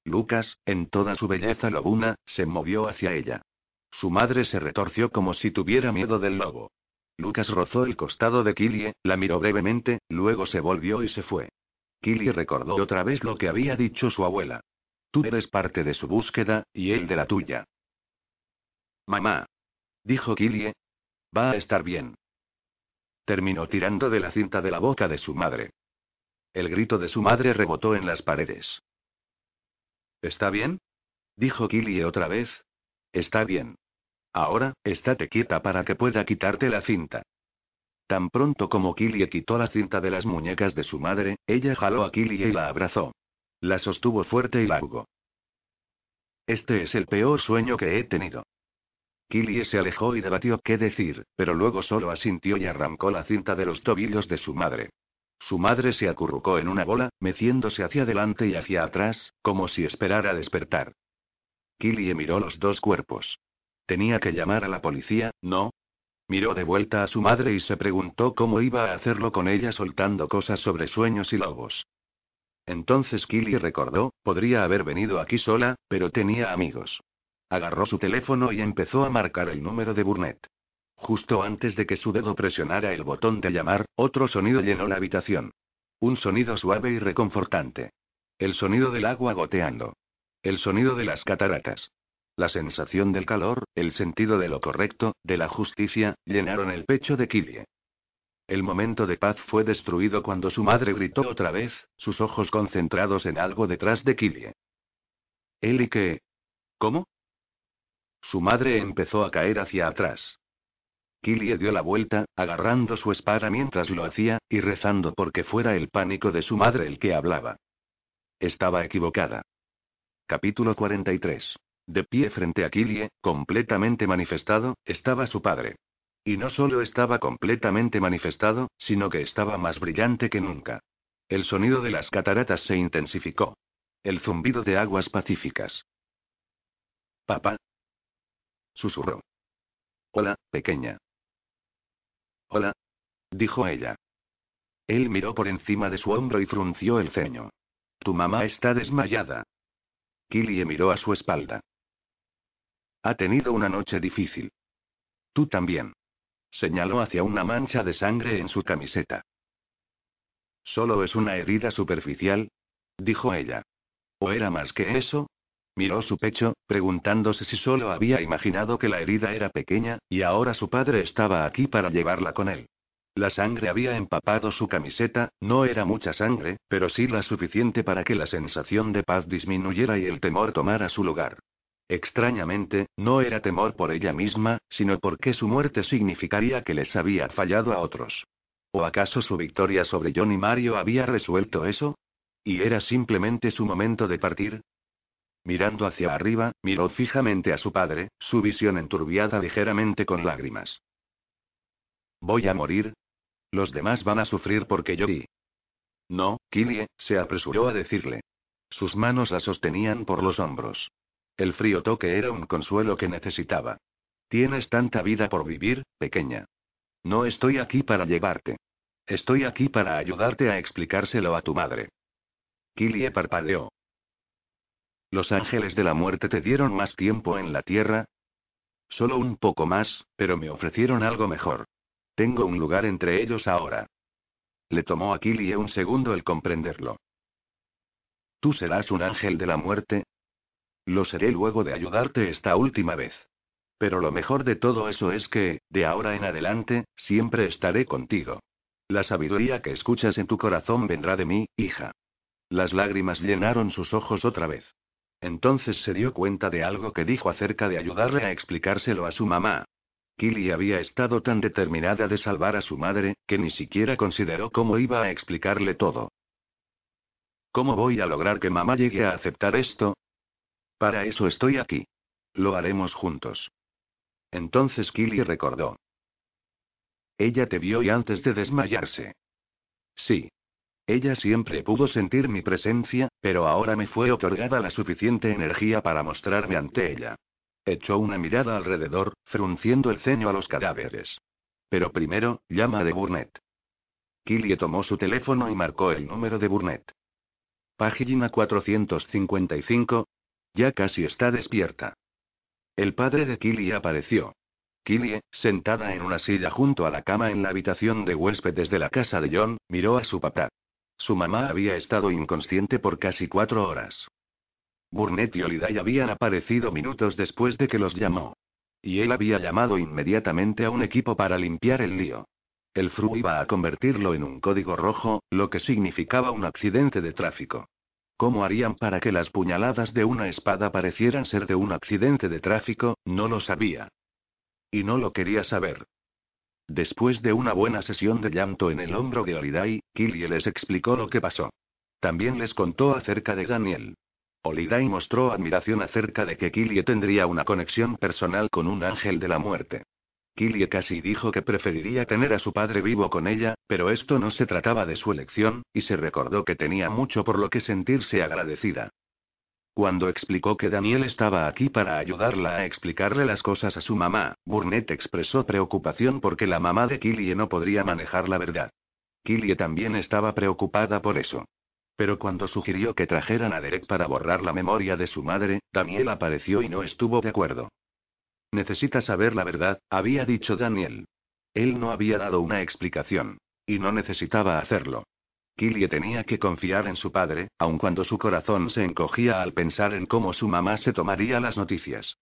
Lucas, en toda su belleza lobuna, se movió hacia ella. Su madre se retorció como si tuviera miedo del lobo. Lucas rozó el costado de Killie, la miró brevemente, luego se volvió y se fue. Killie recordó otra vez lo que había dicho su abuela. Tú eres parte de su búsqueda, y él de la tuya. Mamá. Dijo Killie. Va a estar bien. Terminó tirando de la cinta de la boca de su madre. El grito de su madre rebotó en las paredes. ¿Está bien? Dijo Killie otra vez. Está bien. Ahora, estate quieta para que pueda quitarte la cinta. Tan pronto como Killie quitó la cinta de las muñecas de su madre, ella jaló a Killie y la abrazó. La sostuvo fuerte y largo. Este es el peor sueño que he tenido. Killie se alejó y debatió qué decir, pero luego solo asintió y arrancó la cinta de los tobillos de su madre. Su madre se acurrucó en una bola, meciéndose hacia adelante y hacia atrás, como si esperara despertar. Killie miró los dos cuerpos. Tenía que llamar a la policía, ¿no? Miró de vuelta a su madre y se preguntó cómo iba a hacerlo con ella soltando cosas sobre sueños y lobos. Entonces Killy recordó, podría haber venido aquí sola, pero tenía amigos. Agarró su teléfono y empezó a marcar el número de Burnett. Justo antes de que su dedo presionara el botón de llamar, otro sonido llenó la habitación. Un sonido suave y reconfortante. El sonido del agua goteando. El sonido de las cataratas. La sensación del calor, el sentido de lo correcto, de la justicia, llenaron el pecho de Killie. El momento de paz fue destruido cuando su madre gritó otra vez, sus ojos concentrados en algo detrás de Killie. ¿Él y qué? ¿Cómo? Su madre empezó a caer hacia atrás. Killie dio la vuelta, agarrando su espada mientras lo hacía, y rezando porque fuera el pánico de su madre el que hablaba. Estaba equivocada. Capítulo 43. De pie frente a Killie, completamente manifestado, estaba su padre. Y no solo estaba completamente manifestado, sino que estaba más brillante que nunca. El sonido de las cataratas se intensificó. El zumbido de aguas pacíficas. Papá. Susurró. Hola, pequeña. Hola. Dijo ella. Él miró por encima de su hombro y frunció el ceño. Tu mamá está desmayada. Killie miró a su espalda. Ha tenido una noche difícil. Tú también. Señaló hacia una mancha de sangre en su camiseta. Solo es una herida superficial, dijo ella. ¿O era más que eso? Miró su pecho, preguntándose si solo había imaginado que la herida era pequeña, y ahora su padre estaba aquí para llevarla con él. La sangre había empapado su camiseta, no era mucha sangre, pero sí la suficiente para que la sensación de paz disminuyera y el temor tomara su lugar. Extrañamente, no era temor por ella misma, sino porque su muerte significaría que les había fallado a otros. ¿O acaso su victoria sobre John y Mario había resuelto eso? ¿Y era simplemente su momento de partir? Mirando hacia arriba, miró fijamente a su padre, su visión enturbiada ligeramente con lágrimas. ¿Voy a morir? Los demás van a sufrir porque yo di. No, Killie, se apresuró a decirle. Sus manos la sostenían por los hombros. El frío toque era un consuelo que necesitaba. Tienes tanta vida por vivir, pequeña. No estoy aquí para llevarte. Estoy aquí para ayudarte a explicárselo a tu madre. Killie parpadeó. ¿Los ángeles de la muerte te dieron más tiempo en la tierra? Solo un poco más, pero me ofrecieron algo mejor. Tengo un lugar entre ellos ahora. Le tomó a Killie un segundo el comprenderlo. ¿Tú serás un ángel de la muerte? Lo seré luego de ayudarte esta última vez. Pero lo mejor de todo eso es que, de ahora en adelante, siempre estaré contigo. La sabiduría que escuchas en tu corazón vendrá de mí, hija. Las lágrimas llenaron sus ojos otra vez. Entonces se dio cuenta de algo que dijo acerca de ayudarle a explicárselo a su mamá. Killy había estado tan determinada de salvar a su madre, que ni siquiera consideró cómo iba a explicarle todo. ¿Cómo voy a lograr que mamá llegue a aceptar esto? Para eso estoy aquí. Lo haremos juntos. Entonces Killy recordó. Ella te vio y antes de desmayarse. Sí. Ella siempre pudo sentir mi presencia, pero ahora me fue otorgada la suficiente energía para mostrarme ante ella. Echó una mirada alrededor, frunciendo el ceño a los cadáveres. Pero primero, llama de Burnett. Killy tomó su teléfono y marcó el número de Burnett. Página 455, ya casi está despierta. El padre de Killy apareció. Killy, sentada en una silla junto a la cama en la habitación de huéspedes de la casa de John, miró a su papá. Su mamá había estado inconsciente por casi cuatro horas. Burnett y Oliday habían aparecido minutos después de que los llamó. Y él había llamado inmediatamente a un equipo para limpiar el lío. El FRU iba a convertirlo en un código rojo, lo que significaba un accidente de tráfico. ¿Cómo harían para que las puñaladas de una espada parecieran ser de un accidente de tráfico? No lo sabía. Y no lo quería saber. Después de una buena sesión de llanto en el hombro de Holiday, Killie les explicó lo que pasó. También les contó acerca de Daniel. Olidai mostró admiración acerca de que Killie tendría una conexión personal con un ángel de la muerte. Killie casi dijo que preferiría tener a su padre vivo con ella, pero esto no se trataba de su elección, y se recordó que tenía mucho por lo que sentirse agradecida. Cuando explicó que Daniel estaba aquí para ayudarla a explicarle las cosas a su mamá, Burnett expresó preocupación porque la mamá de Killie no podría manejar la verdad. Killie también estaba preocupada por eso. Pero cuando sugirió que trajeran a Derek para borrar la memoria de su madre, Daniel apareció y no estuvo de acuerdo. Necesita saber la verdad, había dicho Daniel. Él no había dado una explicación. Y no necesitaba hacerlo. Killie tenía que confiar en su padre, aun cuando su corazón se encogía al pensar en cómo su mamá se tomaría las noticias.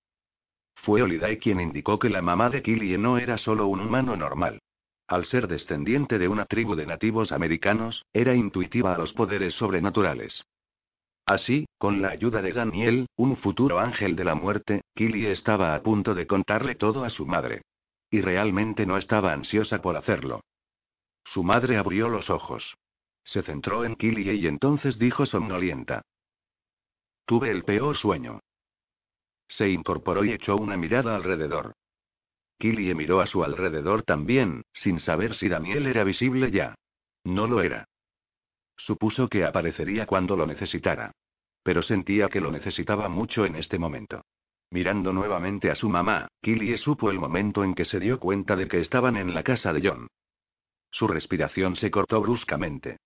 Fue Holiday quien indicó que la mamá de Killie no era solo un humano normal. Al ser descendiente de una tribu de nativos americanos, era intuitiva a los poderes sobrenaturales. Así, con la ayuda de Daniel, un futuro ángel de la muerte, Killy estaba a punto de contarle todo a su madre. Y realmente no estaba ansiosa por hacerlo. Su madre abrió los ojos. Se centró en Killy y entonces dijo somnolienta. Tuve el peor sueño. Se incorporó y echó una mirada alrededor. Killie miró a su alrededor también, sin saber si Daniel era visible ya. No lo era. Supuso que aparecería cuando lo necesitara. Pero sentía que lo necesitaba mucho en este momento. Mirando nuevamente a su mamá, Killie supo el momento en que se dio cuenta de que estaban en la casa de John. Su respiración se cortó bruscamente.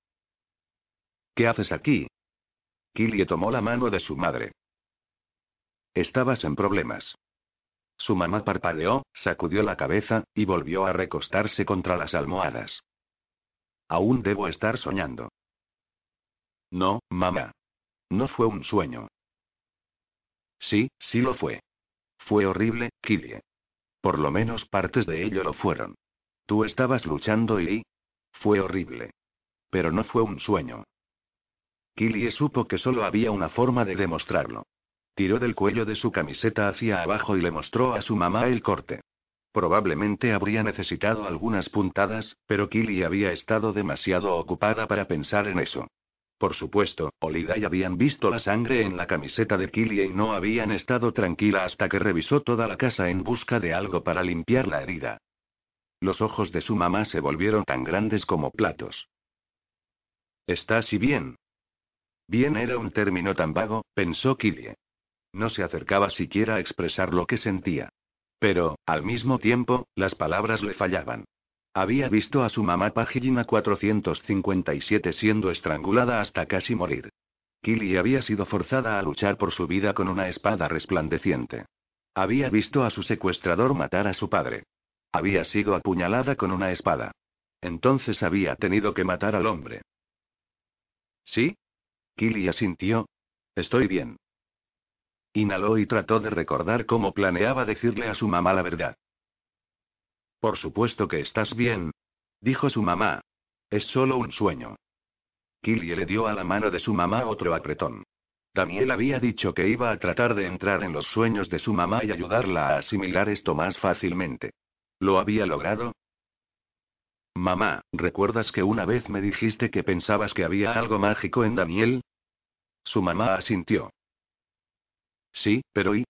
¿Qué haces aquí? Killie tomó la mano de su madre. Estabas en problemas. Su mamá parpadeó, sacudió la cabeza, y volvió a recostarse contra las almohadas. Aún debo estar soñando. No, mamá. No fue un sueño. Sí, sí lo fue. Fue horrible, Killie. Por lo menos partes de ello lo fueron. Tú estabas luchando y... Fue horrible. Pero no fue un sueño. Killie supo que solo había una forma de demostrarlo. Tiró del cuello de su camiseta hacia abajo y le mostró a su mamá el corte. Probablemente habría necesitado algunas puntadas, pero Killy había estado demasiado ocupada para pensar en eso. Por supuesto, Olida y habían visto la sangre en la camiseta de Killy y no habían estado tranquila hasta que revisó toda la casa en busca de algo para limpiar la herida. Los ojos de su mamá se volvieron tan grandes como platos. ¿Estás y bien? Bien era un término tan vago, pensó Killie. No se acercaba siquiera a expresar lo que sentía. Pero, al mismo tiempo, las palabras le fallaban. Había visto a su mamá página 457 siendo estrangulada hasta casi morir. Killy había sido forzada a luchar por su vida con una espada resplandeciente. Había visto a su secuestrador matar a su padre. Había sido apuñalada con una espada. Entonces había tenido que matar al hombre. ¿Sí? Killy asintió. Estoy bien. Inhaló y trató de recordar cómo planeaba decirle a su mamá la verdad. Por supuesto que estás bien. Dijo su mamá. Es solo un sueño. Killie le dio a la mano de su mamá otro apretón. Daniel había dicho que iba a tratar de entrar en los sueños de su mamá y ayudarla a asimilar esto más fácilmente. ¿Lo había logrado? Mamá, ¿recuerdas que una vez me dijiste que pensabas que había algo mágico en Daniel? Su mamá asintió. Sí, pero ¿y?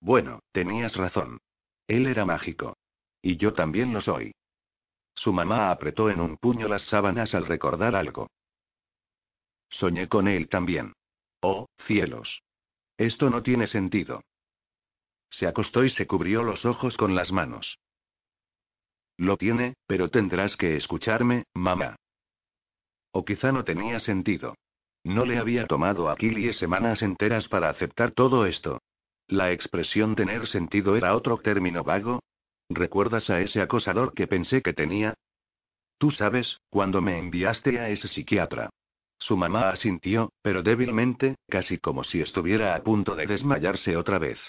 Bueno, tenías razón. Él era mágico. Y yo también lo soy. Su mamá apretó en un puño las sábanas al recordar algo. Soñé con él también. Oh, cielos. Esto no tiene sentido. Se acostó y se cubrió los ojos con las manos. Lo tiene, pero tendrás que escucharme, mamá. O quizá no tenía sentido. No le había tomado a Killie semanas enteras para aceptar todo esto. La expresión tener sentido era otro término vago. ¿Recuerdas a ese acosador que pensé que tenía? Tú sabes, cuando me enviaste a ese psiquiatra. Su mamá asintió, pero débilmente, casi como si estuviera a punto de desmayarse otra vez.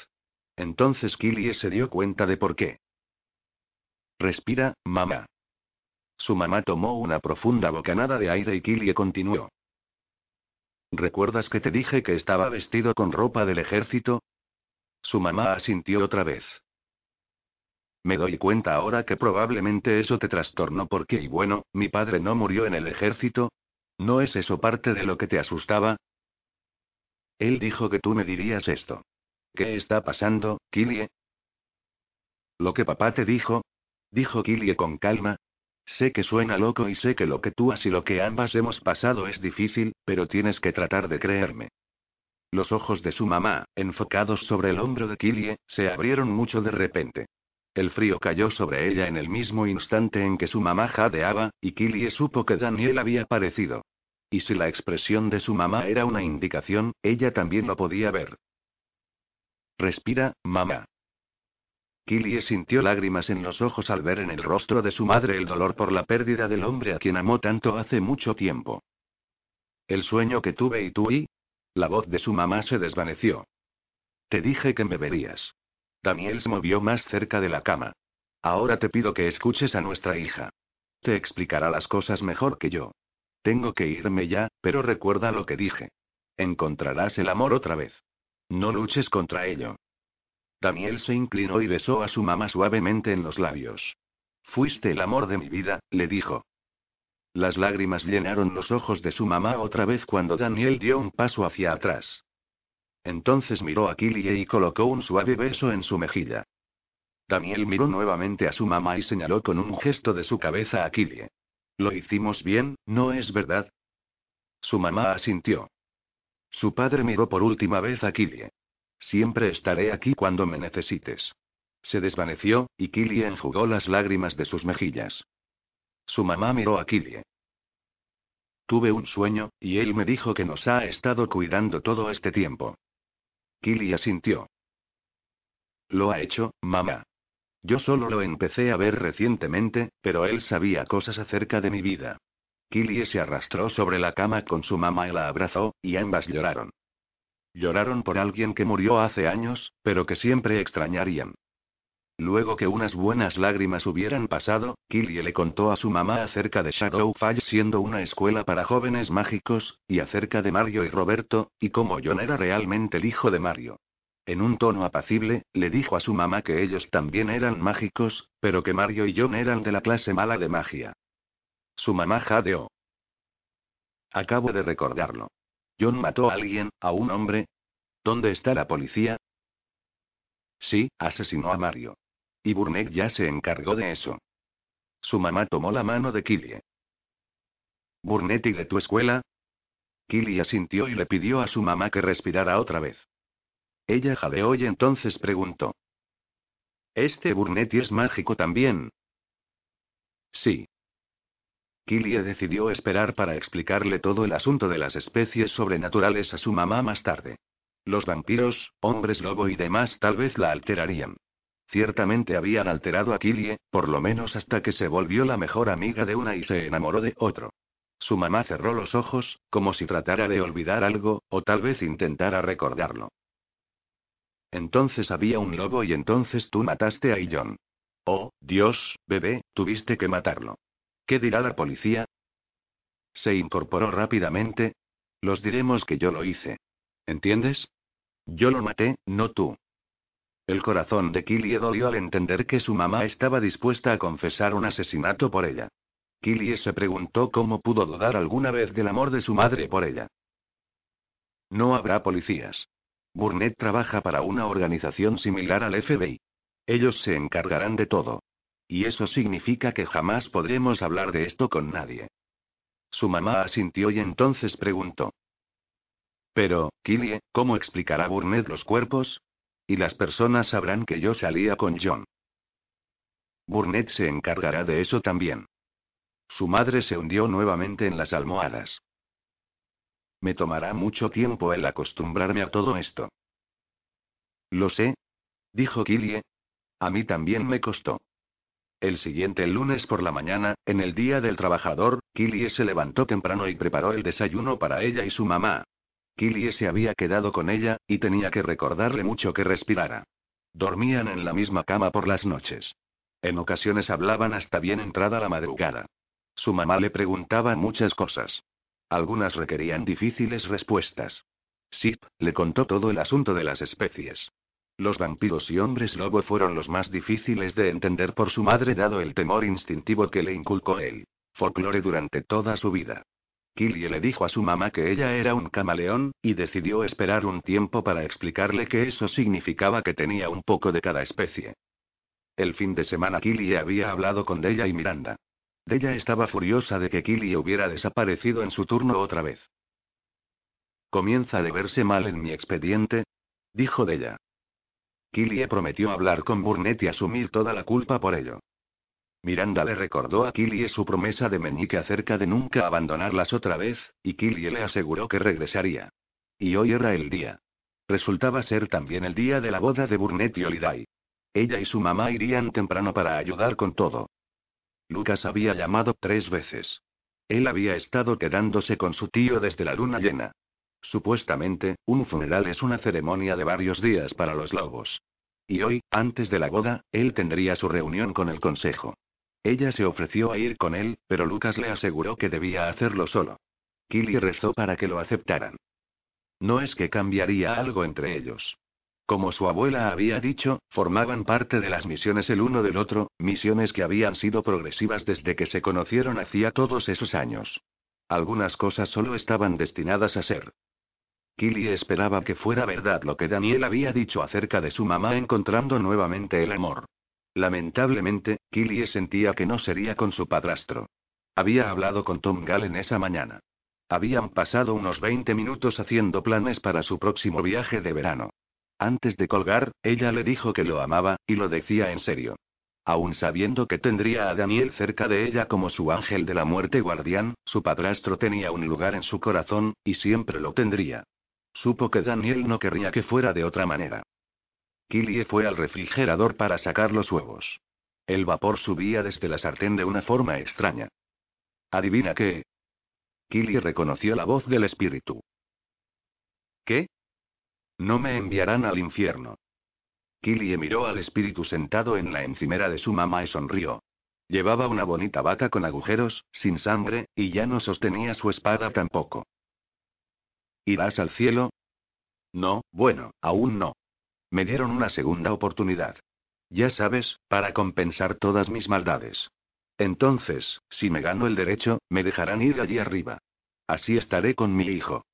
Entonces Killie se dio cuenta de por qué. Respira, mamá. Su mamá tomó una profunda bocanada de aire y Killie continuó. ¿Recuerdas que te dije que estaba vestido con ropa del ejército? Su mamá asintió otra vez. Me doy cuenta ahora que probablemente eso te trastornó porque, y bueno, mi padre no murió en el ejército. ¿No es eso parte de lo que te asustaba? Él dijo que tú me dirías esto. ¿Qué está pasando, Killie? Lo que papá te dijo. Dijo Killie con calma. Sé que suena loco y sé que lo que tú has y lo que ambas hemos pasado es difícil, pero tienes que tratar de creerme. Los ojos de su mamá, enfocados sobre el hombro de Killie, se abrieron mucho de repente. El frío cayó sobre ella en el mismo instante en que su mamá jadeaba, y Killie supo que Daniel había aparecido. Y si la expresión de su mamá era una indicación, ella también lo podía ver. Respira, mamá. Killie sintió lágrimas en los ojos al ver en el rostro de su madre el dolor por la pérdida del hombre a quien amó tanto hace mucho tiempo. El sueño que tuve y tú y... La voz de su mamá se desvaneció. Te dije que me verías. Daniel se movió más cerca de la cama. Ahora te pido que escuches a nuestra hija. Te explicará las cosas mejor que yo. Tengo que irme ya, pero recuerda lo que dije. Encontrarás el amor otra vez. No luches contra ello. Daniel se inclinó y besó a su mamá suavemente en los labios. Fuiste el amor de mi vida, le dijo. Las lágrimas llenaron los ojos de su mamá otra vez cuando Daniel dio un paso hacia atrás. Entonces miró a Killie y colocó un suave beso en su mejilla. Daniel miró nuevamente a su mamá y señaló con un gesto de su cabeza a Killie. Lo hicimos bien, ¿no es verdad? Su mamá asintió. Su padre miró por última vez a Killie. Siempre estaré aquí cuando me necesites. Se desvaneció, y Killie enjugó las lágrimas de sus mejillas. Su mamá miró a Killie. Tuve un sueño, y él me dijo que nos ha estado cuidando todo este tiempo. Killie asintió. Lo ha hecho, mamá. Yo solo lo empecé a ver recientemente, pero él sabía cosas acerca de mi vida. Killie se arrastró sobre la cama con su mamá y la abrazó, y ambas lloraron. Lloraron por alguien que murió hace años, pero que siempre extrañarían. Luego que unas buenas lágrimas hubieran pasado, Killie le contó a su mamá acerca de Shadowfall siendo una escuela para jóvenes mágicos, y acerca de Mario y Roberto, y cómo John era realmente el hijo de Mario. En un tono apacible, le dijo a su mamá que ellos también eran mágicos, pero que Mario y John eran de la clase mala de magia. Su mamá jadeó. Acabo de recordarlo. John mató a alguien, a un hombre. ¿Dónde está la policía? Sí, asesinó a Mario. Y Burnett ya se encargó de eso. Su mamá tomó la mano de Killie. ¿Burnett y de tu escuela? Killie asintió y le pidió a su mamá que respirara otra vez. Ella jadeó y entonces preguntó. ¿Este Burnett es mágico también? Sí. Killie decidió esperar para explicarle todo el asunto de las especies sobrenaturales a su mamá más tarde. Los vampiros, hombres lobo y demás tal vez la alterarían. Ciertamente habían alterado a Killie, por lo menos hasta que se volvió la mejor amiga de una y se enamoró de otro. Su mamá cerró los ojos, como si tratara de olvidar algo, o tal vez intentara recordarlo. Entonces había un lobo y entonces tú mataste a Illon. Oh, Dios, bebé, tuviste que matarlo. ¿Qué dirá la policía? Se incorporó rápidamente. Los diremos que yo lo hice. ¿Entiendes? Yo lo maté, no tú. El corazón de Killie dolió al entender que su mamá estaba dispuesta a confesar un asesinato por ella. Killie se preguntó cómo pudo dudar alguna vez del amor de su madre por ella. No habrá policías. Burnett trabaja para una organización similar al FBI. Ellos se encargarán de todo. Y eso significa que jamás podremos hablar de esto con nadie. Su mamá asintió y entonces preguntó. Pero, Killie, ¿cómo explicará Burnett los cuerpos? Y las personas sabrán que yo salía con John. Burnett se encargará de eso también. Su madre se hundió nuevamente en las almohadas. Me tomará mucho tiempo el acostumbrarme a todo esto. Lo sé. Dijo Killie. A mí también me costó. El siguiente lunes por la mañana, en el Día del Trabajador, Killie se levantó temprano y preparó el desayuno para ella y su mamá. Killie se había quedado con ella, y tenía que recordarle mucho que respirara. Dormían en la misma cama por las noches. En ocasiones hablaban hasta bien entrada la madrugada. Su mamá le preguntaba muchas cosas. Algunas requerían difíciles respuestas. Sip le contó todo el asunto de las especies. Los vampiros y hombres lobo fueron los más difíciles de entender por su madre dado el temor instintivo que le inculcó él. Folclore durante toda su vida. Killie le dijo a su mamá que ella era un camaleón, y decidió esperar un tiempo para explicarle que eso significaba que tenía un poco de cada especie. El fin de semana Killie había hablado con Della y Miranda. Della estaba furiosa de que Killie hubiera desaparecido en su turno otra vez. Comienza a verse mal en mi expediente, dijo Della. Killie prometió hablar con Burnett y asumir toda la culpa por ello. Miranda le recordó a Killie su promesa de meñique acerca de nunca abandonarlas otra vez, y Killie le aseguró que regresaría. Y hoy era el día. Resultaba ser también el día de la boda de Burnett y Holiday. Ella y su mamá irían temprano para ayudar con todo. Lucas había llamado tres veces. Él había estado quedándose con su tío desde la luna llena. Supuestamente, un funeral es una ceremonia de varios días para los lobos. Y hoy, antes de la boda, él tendría su reunión con el consejo. Ella se ofreció a ir con él, pero Lucas le aseguró que debía hacerlo solo. Killy rezó para que lo aceptaran. No es que cambiaría algo entre ellos. Como su abuela había dicho, formaban parte de las misiones el uno del otro, misiones que habían sido progresivas desde que se conocieron hacía todos esos años. Algunas cosas solo estaban destinadas a ser. Killy esperaba que fuera verdad lo que Daniel había dicho acerca de su mamá encontrando nuevamente el amor. Lamentablemente, Killie sentía que no sería con su padrastro. Había hablado con Tom Gallen esa mañana. Habían pasado unos 20 minutos haciendo planes para su próximo viaje de verano. Antes de colgar, ella le dijo que lo amaba, y lo decía en serio. Aún sabiendo que tendría a Daniel cerca de ella como su ángel de la muerte guardián, su padrastro tenía un lugar en su corazón, y siempre lo tendría. Supo que Daniel no querría que fuera de otra manera. Killie fue al refrigerador para sacar los huevos. El vapor subía desde la sartén de una forma extraña. ¿Adivina qué? Killie reconoció la voz del espíritu. ¿Qué? No me enviarán al infierno. Killie miró al espíritu sentado en la encimera de su mamá y sonrió. Llevaba una bonita vaca con agujeros, sin sangre, y ya no sostenía su espada tampoco. ¿Irás al cielo? No, bueno, aún no. Me dieron una segunda oportunidad. Ya sabes, para compensar todas mis maldades. Entonces, si me gano el derecho, me dejarán ir allí arriba. Así estaré con mi hijo.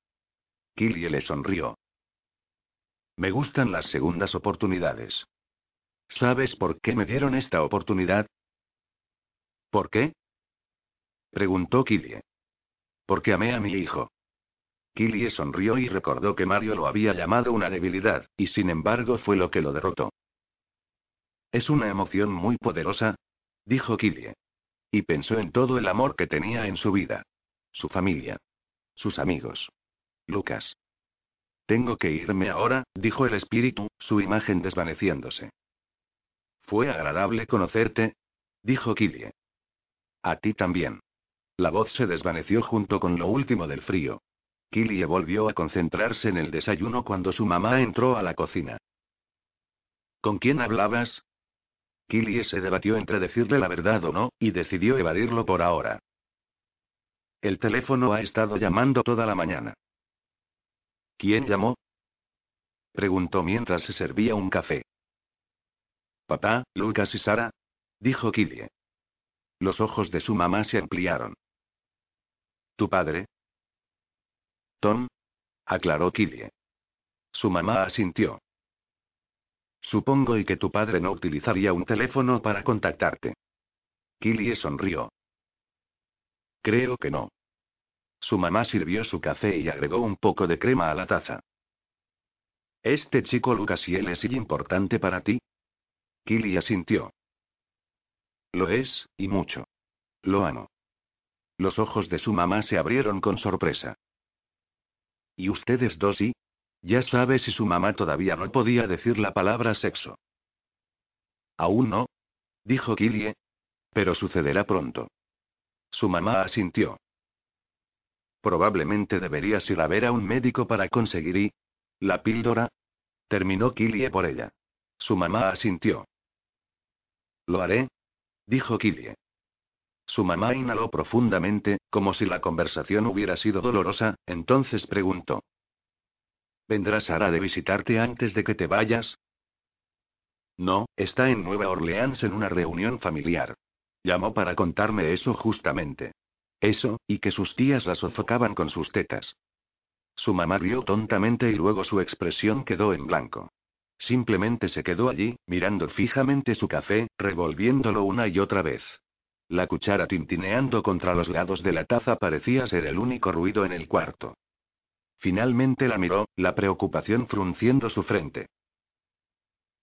Killie le sonrió. Me gustan las segundas oportunidades. ¿Sabes por qué me dieron esta oportunidad? ¿Por qué? Preguntó Killie. Porque amé a mi hijo. Killie sonrió y recordó que Mario lo había llamado una debilidad, y sin embargo fue lo que lo derrotó. Es una emoción muy poderosa, dijo Killie. Y pensó en todo el amor que tenía en su vida. Su familia. Sus amigos. Lucas. Tengo que irme ahora, dijo el espíritu, su imagen desvaneciéndose. Fue agradable conocerte, dijo Killie. A ti también. La voz se desvaneció junto con lo último del frío. Killie volvió a concentrarse en el desayuno cuando su mamá entró a la cocina. ¿Con quién hablabas? Killie se debatió entre decirle la verdad o no, y decidió evadirlo por ahora. El teléfono ha estado llamando toda la mañana. ¿Quién llamó? Preguntó mientras se servía un café. Papá, Lucas y Sara, dijo Killie. Los ojos de su mamá se ampliaron. ¿Tu padre? Tom, aclaró Killie. Su mamá asintió. Supongo y que tu padre no utilizaría un teléfono para contactarte. Killie sonrió. Creo que no. Su mamá sirvió su café y agregó un poco de crema a la taza. ¿Este chico Lucas y él es importante para ti? Killie asintió. Lo es, y mucho. Lo amo. Los ojos de su mamá se abrieron con sorpresa. ¿Y ustedes dos y? Ya sabe si su mamá todavía no podía decir la palabra sexo. Aún no, dijo Killie. Pero sucederá pronto. Su mamá asintió. Probablemente deberías ir a ver a un médico para conseguir y. ¿La píldora? Terminó Killie por ella. Su mamá asintió. Lo haré, dijo Killie. Su mamá inhaló profundamente, como si la conversación hubiera sido dolorosa, entonces preguntó. ¿Vendrá Sara de visitarte antes de que te vayas? No, está en Nueva Orleans en una reunión familiar. Llamó para contarme eso justamente. Eso, y que sus tías la sofocaban con sus tetas. Su mamá rió tontamente y luego su expresión quedó en blanco. Simplemente se quedó allí, mirando fijamente su café, revolviéndolo una y otra vez. La cuchara tintineando contra los lados de la taza parecía ser el único ruido en el cuarto. Finalmente la miró, la preocupación frunciendo su frente.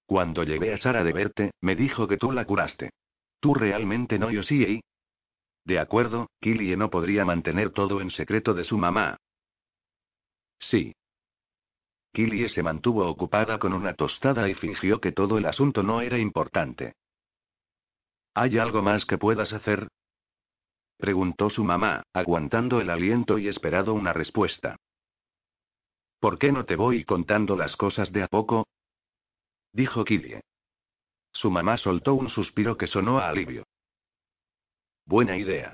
Cuando llegué a Sara de verte, me dijo que tú la curaste. Tú realmente no yo sí. De acuerdo, Killie no podría mantener todo en secreto de su mamá. Sí. Killie se mantuvo ocupada con una tostada y fingió que todo el asunto no era importante. ¿Hay algo más que puedas hacer? Preguntó su mamá, aguantando el aliento y esperado una respuesta. ¿Por qué no te voy contando las cosas de a poco? Dijo Killie. Su mamá soltó un suspiro que sonó a alivio. Buena idea.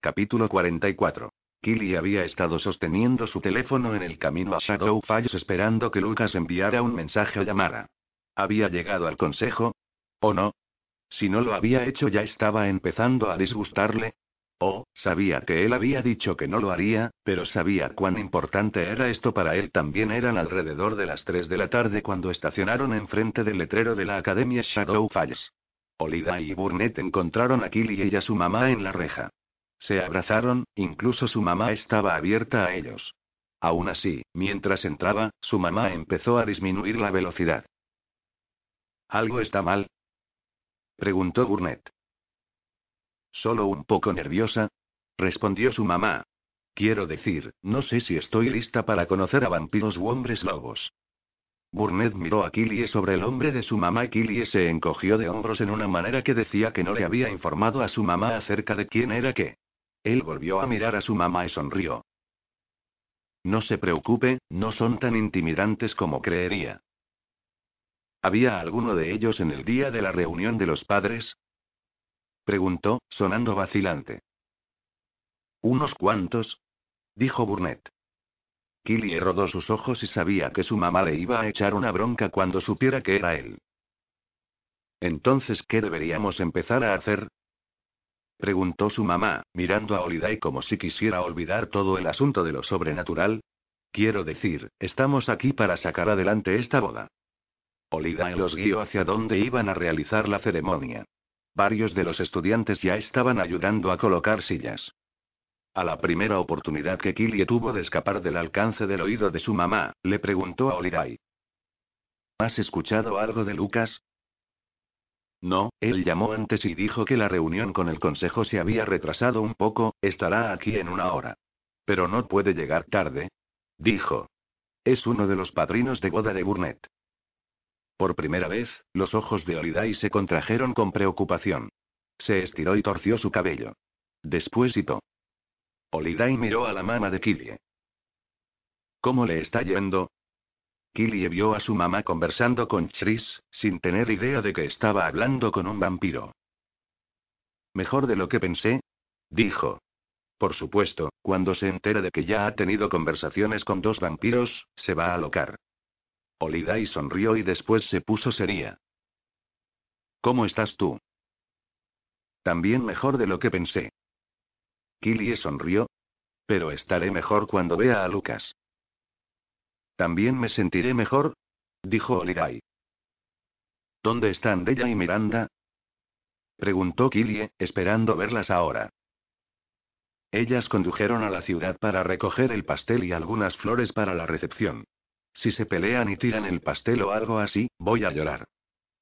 Capítulo 44. Killy había estado sosteniendo su teléfono en el camino a Shadow Falls esperando que Lucas enviara un mensaje o llamara. ¿Había llegado al consejo? ¿O no? Si no lo había hecho ya estaba empezando a disgustarle. Oh, sabía que él había dicho que no lo haría, pero sabía cuán importante era esto para él. También eran alrededor de las 3 de la tarde cuando estacionaron enfrente del letrero de la Academia Shadow Falls. Olida y Burnett encontraron a Killy y a su mamá en la reja. Se abrazaron, incluso su mamá estaba abierta a ellos. Aún así, mientras entraba, su mamá empezó a disminuir la velocidad. ¿Algo está mal? Preguntó Burnett. Solo un poco nerviosa, respondió su mamá. Quiero decir, no sé si estoy lista para conocer a vampiros u hombres lobos. Burnett miró a Killie sobre el hombre de su mamá y Killie se encogió de hombros en una manera que decía que no le había informado a su mamá acerca de quién era qué. Él volvió a mirar a su mamá y sonrió. No se preocupe, no son tan intimidantes como creería. ¿Había alguno de ellos en el día de la reunión de los padres? Preguntó, sonando vacilante. Unos cuantos, dijo Burnett. Killy rodó sus ojos y sabía que su mamá le iba a echar una bronca cuando supiera que era él. Entonces, ¿qué deberíamos empezar a hacer? Preguntó su mamá, mirando a Holiday como si quisiera olvidar todo el asunto de lo sobrenatural. Quiero decir, estamos aquí para sacar adelante esta boda. Holiday los guió hacia donde iban a realizar la ceremonia. Varios de los estudiantes ya estaban ayudando a colocar sillas. A la primera oportunidad que Killie tuvo de escapar del alcance del oído de su mamá, le preguntó a Holiday. ¿Has escuchado algo de Lucas? No, él llamó antes y dijo que la reunión con el consejo se había retrasado un poco, estará aquí en una hora. Pero no puede llegar tarde. Dijo. Es uno de los padrinos de boda de Burnett. Por primera vez, los ojos de Holiday se contrajeron con preocupación. Se estiró y torció su cabello. Después hito. Holiday miró a la mamá de Killie. ¿Cómo le está yendo? Killie vio a su mamá conversando con Chris, sin tener idea de que estaba hablando con un vampiro. Mejor de lo que pensé, dijo. Por supuesto, cuando se entera de que ya ha tenido conversaciones con dos vampiros, se va a alocar. Olidai sonrió y después se puso seria. ¿Cómo estás tú? También mejor de lo que pensé. Killie sonrió. Pero estaré mejor cuando vea a Lucas. También me sentiré mejor, dijo Oligai. ¿Dónde están Della y Miranda? preguntó Killie, esperando verlas ahora. Ellas condujeron a la ciudad para recoger el pastel y algunas flores para la recepción. Si se pelean y tiran el pastel o algo así, voy a llorar.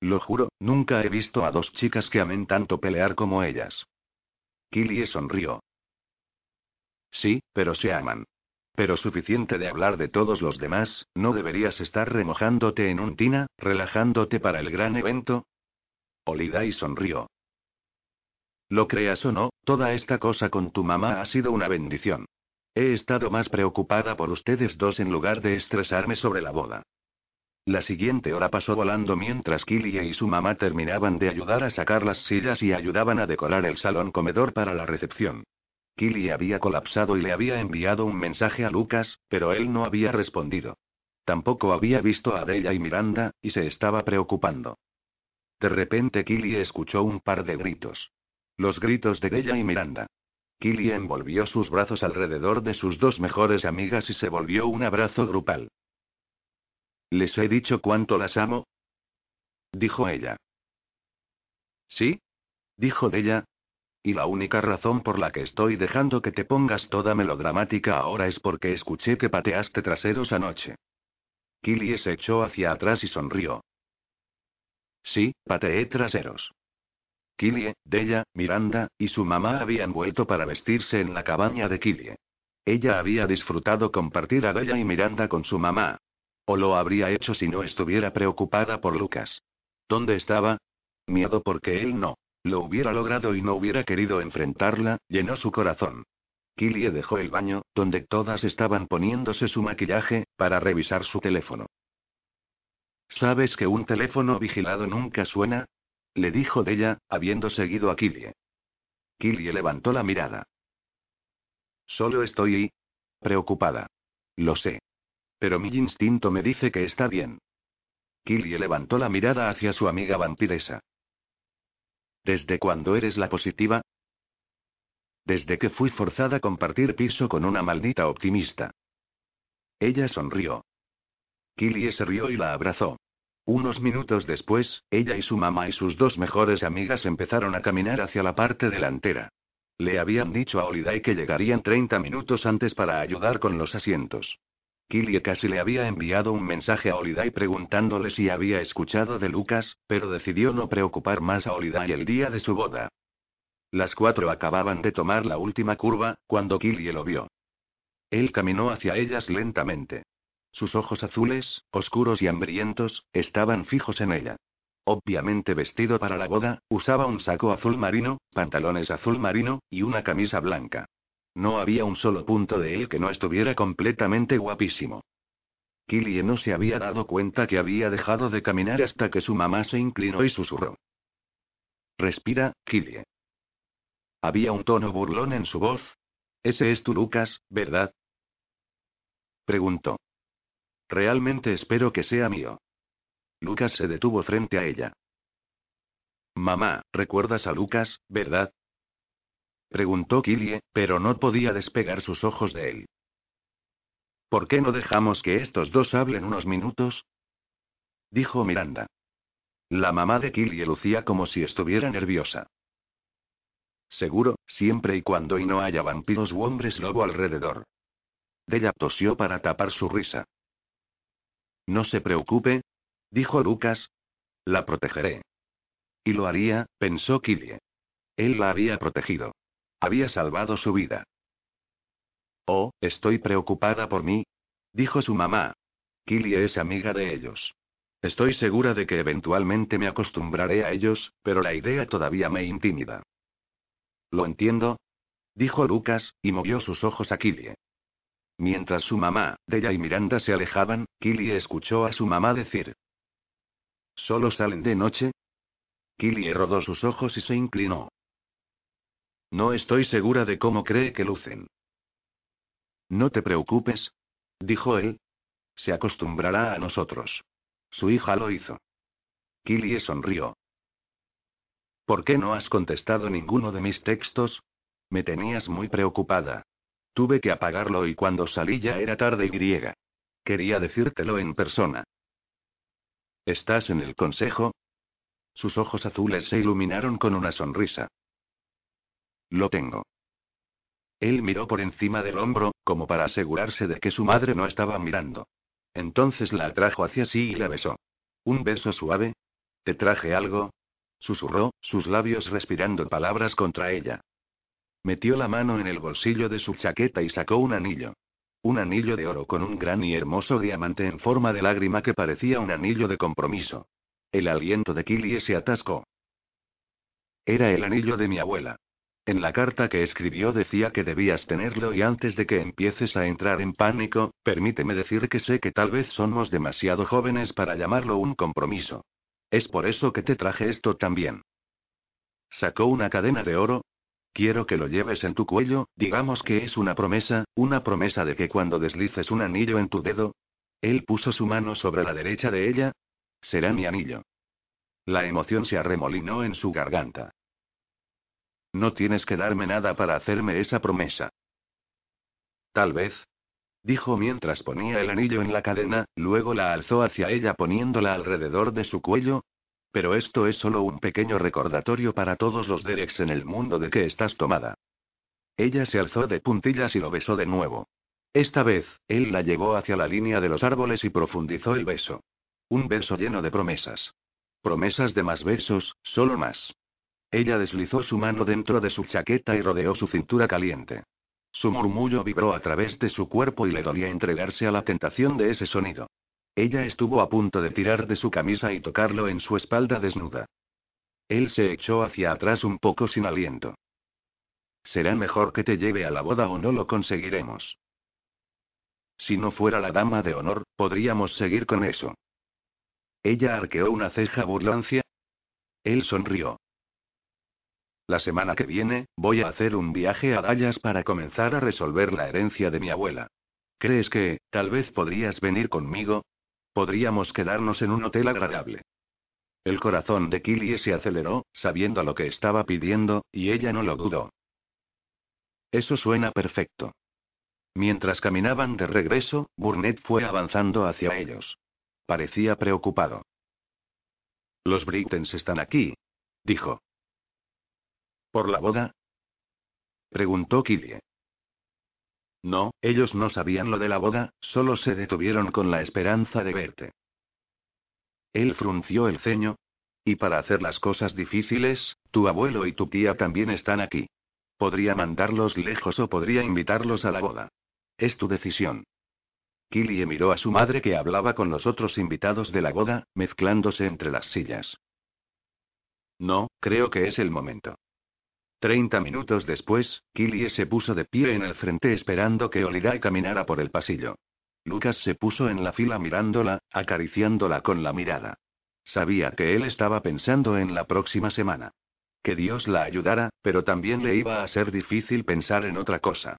Lo juro, nunca he visto a dos chicas que amen tanto pelear como ellas. Killie sonrió. Sí, pero se aman. Pero suficiente de hablar de todos los demás, ¿no deberías estar remojándote en un tina, relajándote para el gran evento? Olidai sonrió. Lo creas o no, toda esta cosa con tu mamá ha sido una bendición. He estado más preocupada por ustedes dos en lugar de estresarme sobre la boda. La siguiente hora pasó volando mientras Killie y su mamá terminaban de ayudar a sacar las sillas y ayudaban a decorar el salón comedor para la recepción. Killy había colapsado y le había enviado un mensaje a Lucas, pero él no había respondido. Tampoco había visto a Della y Miranda, y se estaba preocupando. De repente Killy escuchó un par de gritos. Los gritos de Della y Miranda. Killy envolvió sus brazos alrededor de sus dos mejores amigas y se volvió un abrazo grupal. ¿Les he dicho cuánto las amo? Dijo ella. ¿Sí? Dijo ella. Y la única razón por la que estoy dejando que te pongas toda melodramática ahora es porque escuché que pateaste traseros anoche. Killy se echó hacia atrás y sonrió. Sí, pateé traseros. Killie, Della, Miranda, y su mamá habían vuelto para vestirse en la cabaña de Killie. Ella había disfrutado compartir a Della y Miranda con su mamá. O lo habría hecho si no estuviera preocupada por Lucas. ¿Dónde estaba? Miedo porque él no. Lo hubiera logrado y no hubiera querido enfrentarla, llenó su corazón. Killie dejó el baño, donde todas estaban poniéndose su maquillaje, para revisar su teléfono. ¿Sabes que un teléfono vigilado nunca suena? Le dijo ella, habiendo seguido a Killie. Killie levantó la mirada. Solo estoy preocupada. Lo sé. Pero mi instinto me dice que está bien. Killie levantó la mirada hacia su amiga vampiresa. ¿Desde cuándo eres la positiva? Desde que fui forzada a compartir piso con una maldita optimista. Ella sonrió. Killie se rió y la abrazó. Unos minutos después, ella y su mamá y sus dos mejores amigas empezaron a caminar hacia la parte delantera. Le habían dicho a Holiday que llegarían 30 minutos antes para ayudar con los asientos. Killie casi le había enviado un mensaje a Holiday preguntándole si había escuchado de Lucas, pero decidió no preocupar más a Holiday el día de su boda. Las cuatro acababan de tomar la última curva, cuando Killie lo vio. Él caminó hacia ellas lentamente. Sus ojos azules, oscuros y hambrientos, estaban fijos en ella. Obviamente vestido para la boda, usaba un saco azul marino, pantalones azul marino, y una camisa blanca. No había un solo punto de él que no estuviera completamente guapísimo. Killie no se había dado cuenta que había dejado de caminar hasta que su mamá se inclinó y susurró. Respira, Killie. Había un tono burlón en su voz. Ese es tu Lucas, ¿verdad? Preguntó. Realmente espero que sea mío. Lucas se detuvo frente a ella. Mamá, ¿recuerdas a Lucas, verdad? Preguntó Killie, pero no podía despegar sus ojos de él. ¿Por qué no dejamos que estos dos hablen unos minutos? Dijo Miranda. La mamá de Killie lucía como si estuviera nerviosa. Seguro, siempre y cuando y no haya vampiros u hombres lobo alrededor. Della tosió para tapar su risa. No se preocupe, dijo Lucas. La protegeré. Y lo haría, pensó Killie. Él la había protegido. Había salvado su vida. Oh, estoy preocupada por mí, dijo su mamá. Killie es amiga de ellos. Estoy segura de que eventualmente me acostumbraré a ellos, pero la idea todavía me intimida. Lo entiendo, dijo Lucas, y movió sus ojos a Killie. Mientras su mamá, Della y Miranda se alejaban, Killie escuchó a su mamá decir: ¿Solo salen de noche? Killie rodó sus ojos y se inclinó. No estoy segura de cómo cree que lucen. No te preocupes, dijo él. Se acostumbrará a nosotros. Su hija lo hizo. Killie sonrió. ¿Por qué no has contestado ninguno de mis textos? Me tenías muy preocupada. Tuve que apagarlo y cuando salí ya era tarde y griega. Quería decírtelo en persona. ¿Estás en el consejo? Sus ojos azules se iluminaron con una sonrisa. Lo tengo. Él miró por encima del hombro, como para asegurarse de que su madre no estaba mirando. Entonces la atrajo hacia sí y la besó. ¿Un beso suave? ¿Te traje algo? Susurró, sus labios respirando palabras contra ella. Metió la mano en el bolsillo de su chaqueta y sacó un anillo. Un anillo de oro con un gran y hermoso diamante en forma de lágrima que parecía un anillo de compromiso. El aliento de Killie se atascó. Era el anillo de mi abuela. En la carta que escribió decía que debías tenerlo y antes de que empieces a entrar en pánico, permíteme decir que sé que tal vez somos demasiado jóvenes para llamarlo un compromiso. Es por eso que te traje esto también. Sacó una cadena de oro, Quiero que lo lleves en tu cuello, digamos que es una promesa, una promesa de que cuando deslices un anillo en tu dedo. Él puso su mano sobre la derecha de ella. Será mi anillo. La emoción se arremolinó en su garganta. No tienes que darme nada para hacerme esa promesa. Tal vez. Dijo mientras ponía el anillo en la cadena, luego la alzó hacia ella poniéndola alrededor de su cuello. Pero esto es solo un pequeño recordatorio para todos los Dereks en el mundo de que estás tomada. Ella se alzó de puntillas y lo besó de nuevo. Esta vez, él la llevó hacia la línea de los árboles y profundizó el beso. Un beso lleno de promesas. Promesas de más besos, solo más. Ella deslizó su mano dentro de su chaqueta y rodeó su cintura caliente. Su murmullo vibró a través de su cuerpo y le dolía entregarse a la tentación de ese sonido. Ella estuvo a punto de tirar de su camisa y tocarlo en su espalda desnuda. Él se echó hacia atrás un poco sin aliento. Será mejor que te lleve a la boda o no lo conseguiremos. Si no fuera la dama de honor, podríamos seguir con eso. Ella arqueó una ceja burlancia. Él sonrió. La semana que viene, voy a hacer un viaje a Dallas para comenzar a resolver la herencia de mi abuela. ¿Crees que, tal vez podrías venir conmigo? Podríamos quedarnos en un hotel agradable. El corazón de Killie se aceleró, sabiendo lo que estaba pidiendo, y ella no lo dudó. Eso suena perfecto. Mientras caminaban de regreso, Burnett fue avanzando hacia ellos. Parecía preocupado. Los Brittens están aquí, dijo. ¿Por la boda? preguntó Killie. No, ellos no sabían lo de la boda, solo se detuvieron con la esperanza de verte. Él frunció el ceño. Y para hacer las cosas difíciles, tu abuelo y tu tía también están aquí. Podría mandarlos lejos o podría invitarlos a la boda. Es tu decisión. Killie miró a su madre que hablaba con los otros invitados de la boda, mezclándose entre las sillas. No, creo que es el momento. Treinta minutos después, Killie se puso de pie en el frente esperando que Olidai caminara por el pasillo. Lucas se puso en la fila mirándola, acariciándola con la mirada. Sabía que él estaba pensando en la próxima semana. Que Dios la ayudara, pero también le iba a ser difícil pensar en otra cosa.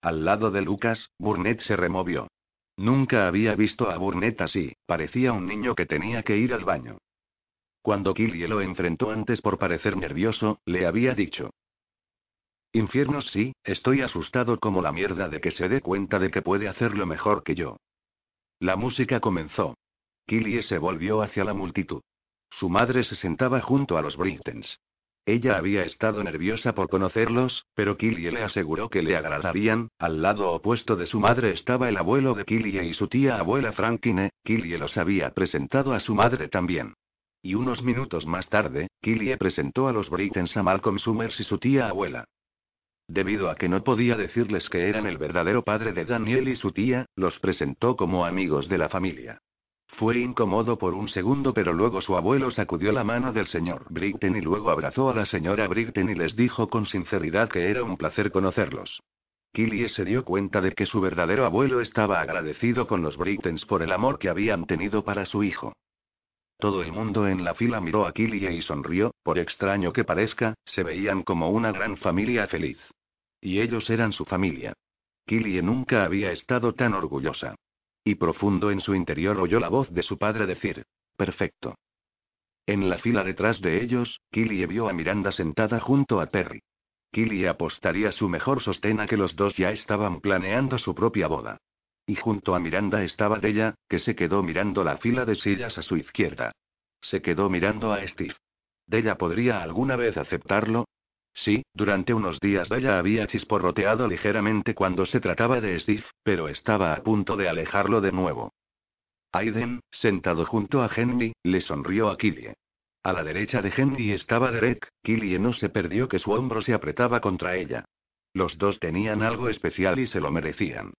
Al lado de Lucas, Burnett se removió. Nunca había visto a Burnett así, parecía un niño que tenía que ir al baño. Cuando Killie lo enfrentó antes por parecer nervioso, le había dicho. Infiernos sí, estoy asustado como la mierda de que se dé cuenta de que puede hacerlo mejor que yo. La música comenzó. Killie se volvió hacia la multitud. Su madre se sentaba junto a los Brittens. Ella había estado nerviosa por conocerlos, pero Killie le aseguró que le agradarían. Al lado opuesto de su madre estaba el abuelo de Killie y su tía abuela Frankine. Killie los había presentado a su madre también. Y unos minutos más tarde, Killie presentó a los Brittens a Malcolm Summers y su tía abuela. Debido a que no podía decirles que eran el verdadero padre de Daniel y su tía, los presentó como amigos de la familia. Fue incómodo por un segundo, pero luego su abuelo sacudió la mano del señor Britten y luego abrazó a la señora Britten y les dijo con sinceridad que era un placer conocerlos. Killie se dio cuenta de que su verdadero abuelo estaba agradecido con los Brittens por el amor que habían tenido para su hijo. Todo el mundo en la fila miró a Killie y sonrió, por extraño que parezca, se veían como una gran familia feliz. Y ellos eran su familia. Killie nunca había estado tan orgullosa. Y profundo en su interior oyó la voz de su padre decir, perfecto. En la fila detrás de ellos, Killie vio a Miranda sentada junto a Perry. Killie apostaría su mejor sostén a que los dos ya estaban planeando su propia boda. Y junto a Miranda estaba Della, que se quedó mirando la fila de sillas a su izquierda. Se quedó mirando a Steve. ¿Della podría alguna vez aceptarlo? Sí, durante unos días Della había chisporroteado ligeramente cuando se trataba de Steve, pero estaba a punto de alejarlo de nuevo. Aiden, sentado junto a Henry, le sonrió a Killie. A la derecha de Henry estaba Derek, Killie no se perdió que su hombro se apretaba contra ella. Los dos tenían algo especial y se lo merecían.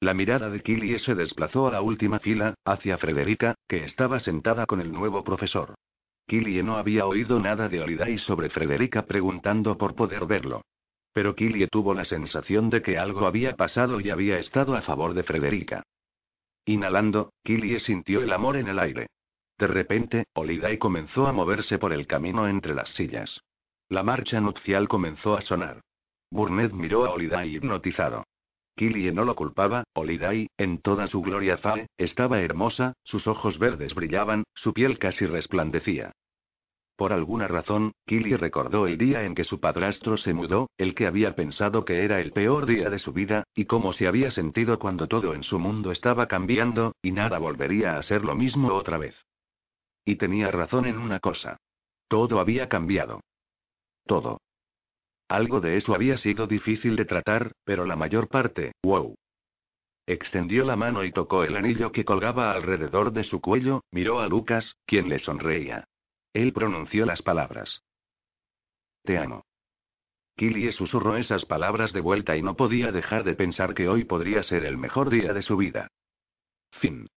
La mirada de Killie se desplazó a la última fila, hacia Frederica, que estaba sentada con el nuevo profesor. Killie no había oído nada de Holiday sobre Frederica preguntando por poder verlo. Pero Killie tuvo la sensación de que algo había pasado y había estado a favor de Frederica. Inhalando, Killie sintió el amor en el aire. De repente, Holiday comenzó a moverse por el camino entre las sillas. La marcha nupcial comenzó a sonar. Burnett miró a Holiday hipnotizado. Killie no lo culpaba, Holiday, en toda su gloria fae, estaba hermosa, sus ojos verdes brillaban, su piel casi resplandecía. Por alguna razón, Killy recordó el día en que su padrastro se mudó, el que había pensado que era el peor día de su vida, y cómo se había sentido cuando todo en su mundo estaba cambiando, y nada volvería a ser lo mismo otra vez. Y tenía razón en una cosa. Todo había cambiado. Todo. Algo de eso había sido difícil de tratar, pero la mayor parte, wow. Extendió la mano y tocó el anillo que colgaba alrededor de su cuello, miró a Lucas, quien le sonreía. Él pronunció las palabras. Te amo. Killy susurró esas palabras de vuelta y no podía dejar de pensar que hoy podría ser el mejor día de su vida. Fin.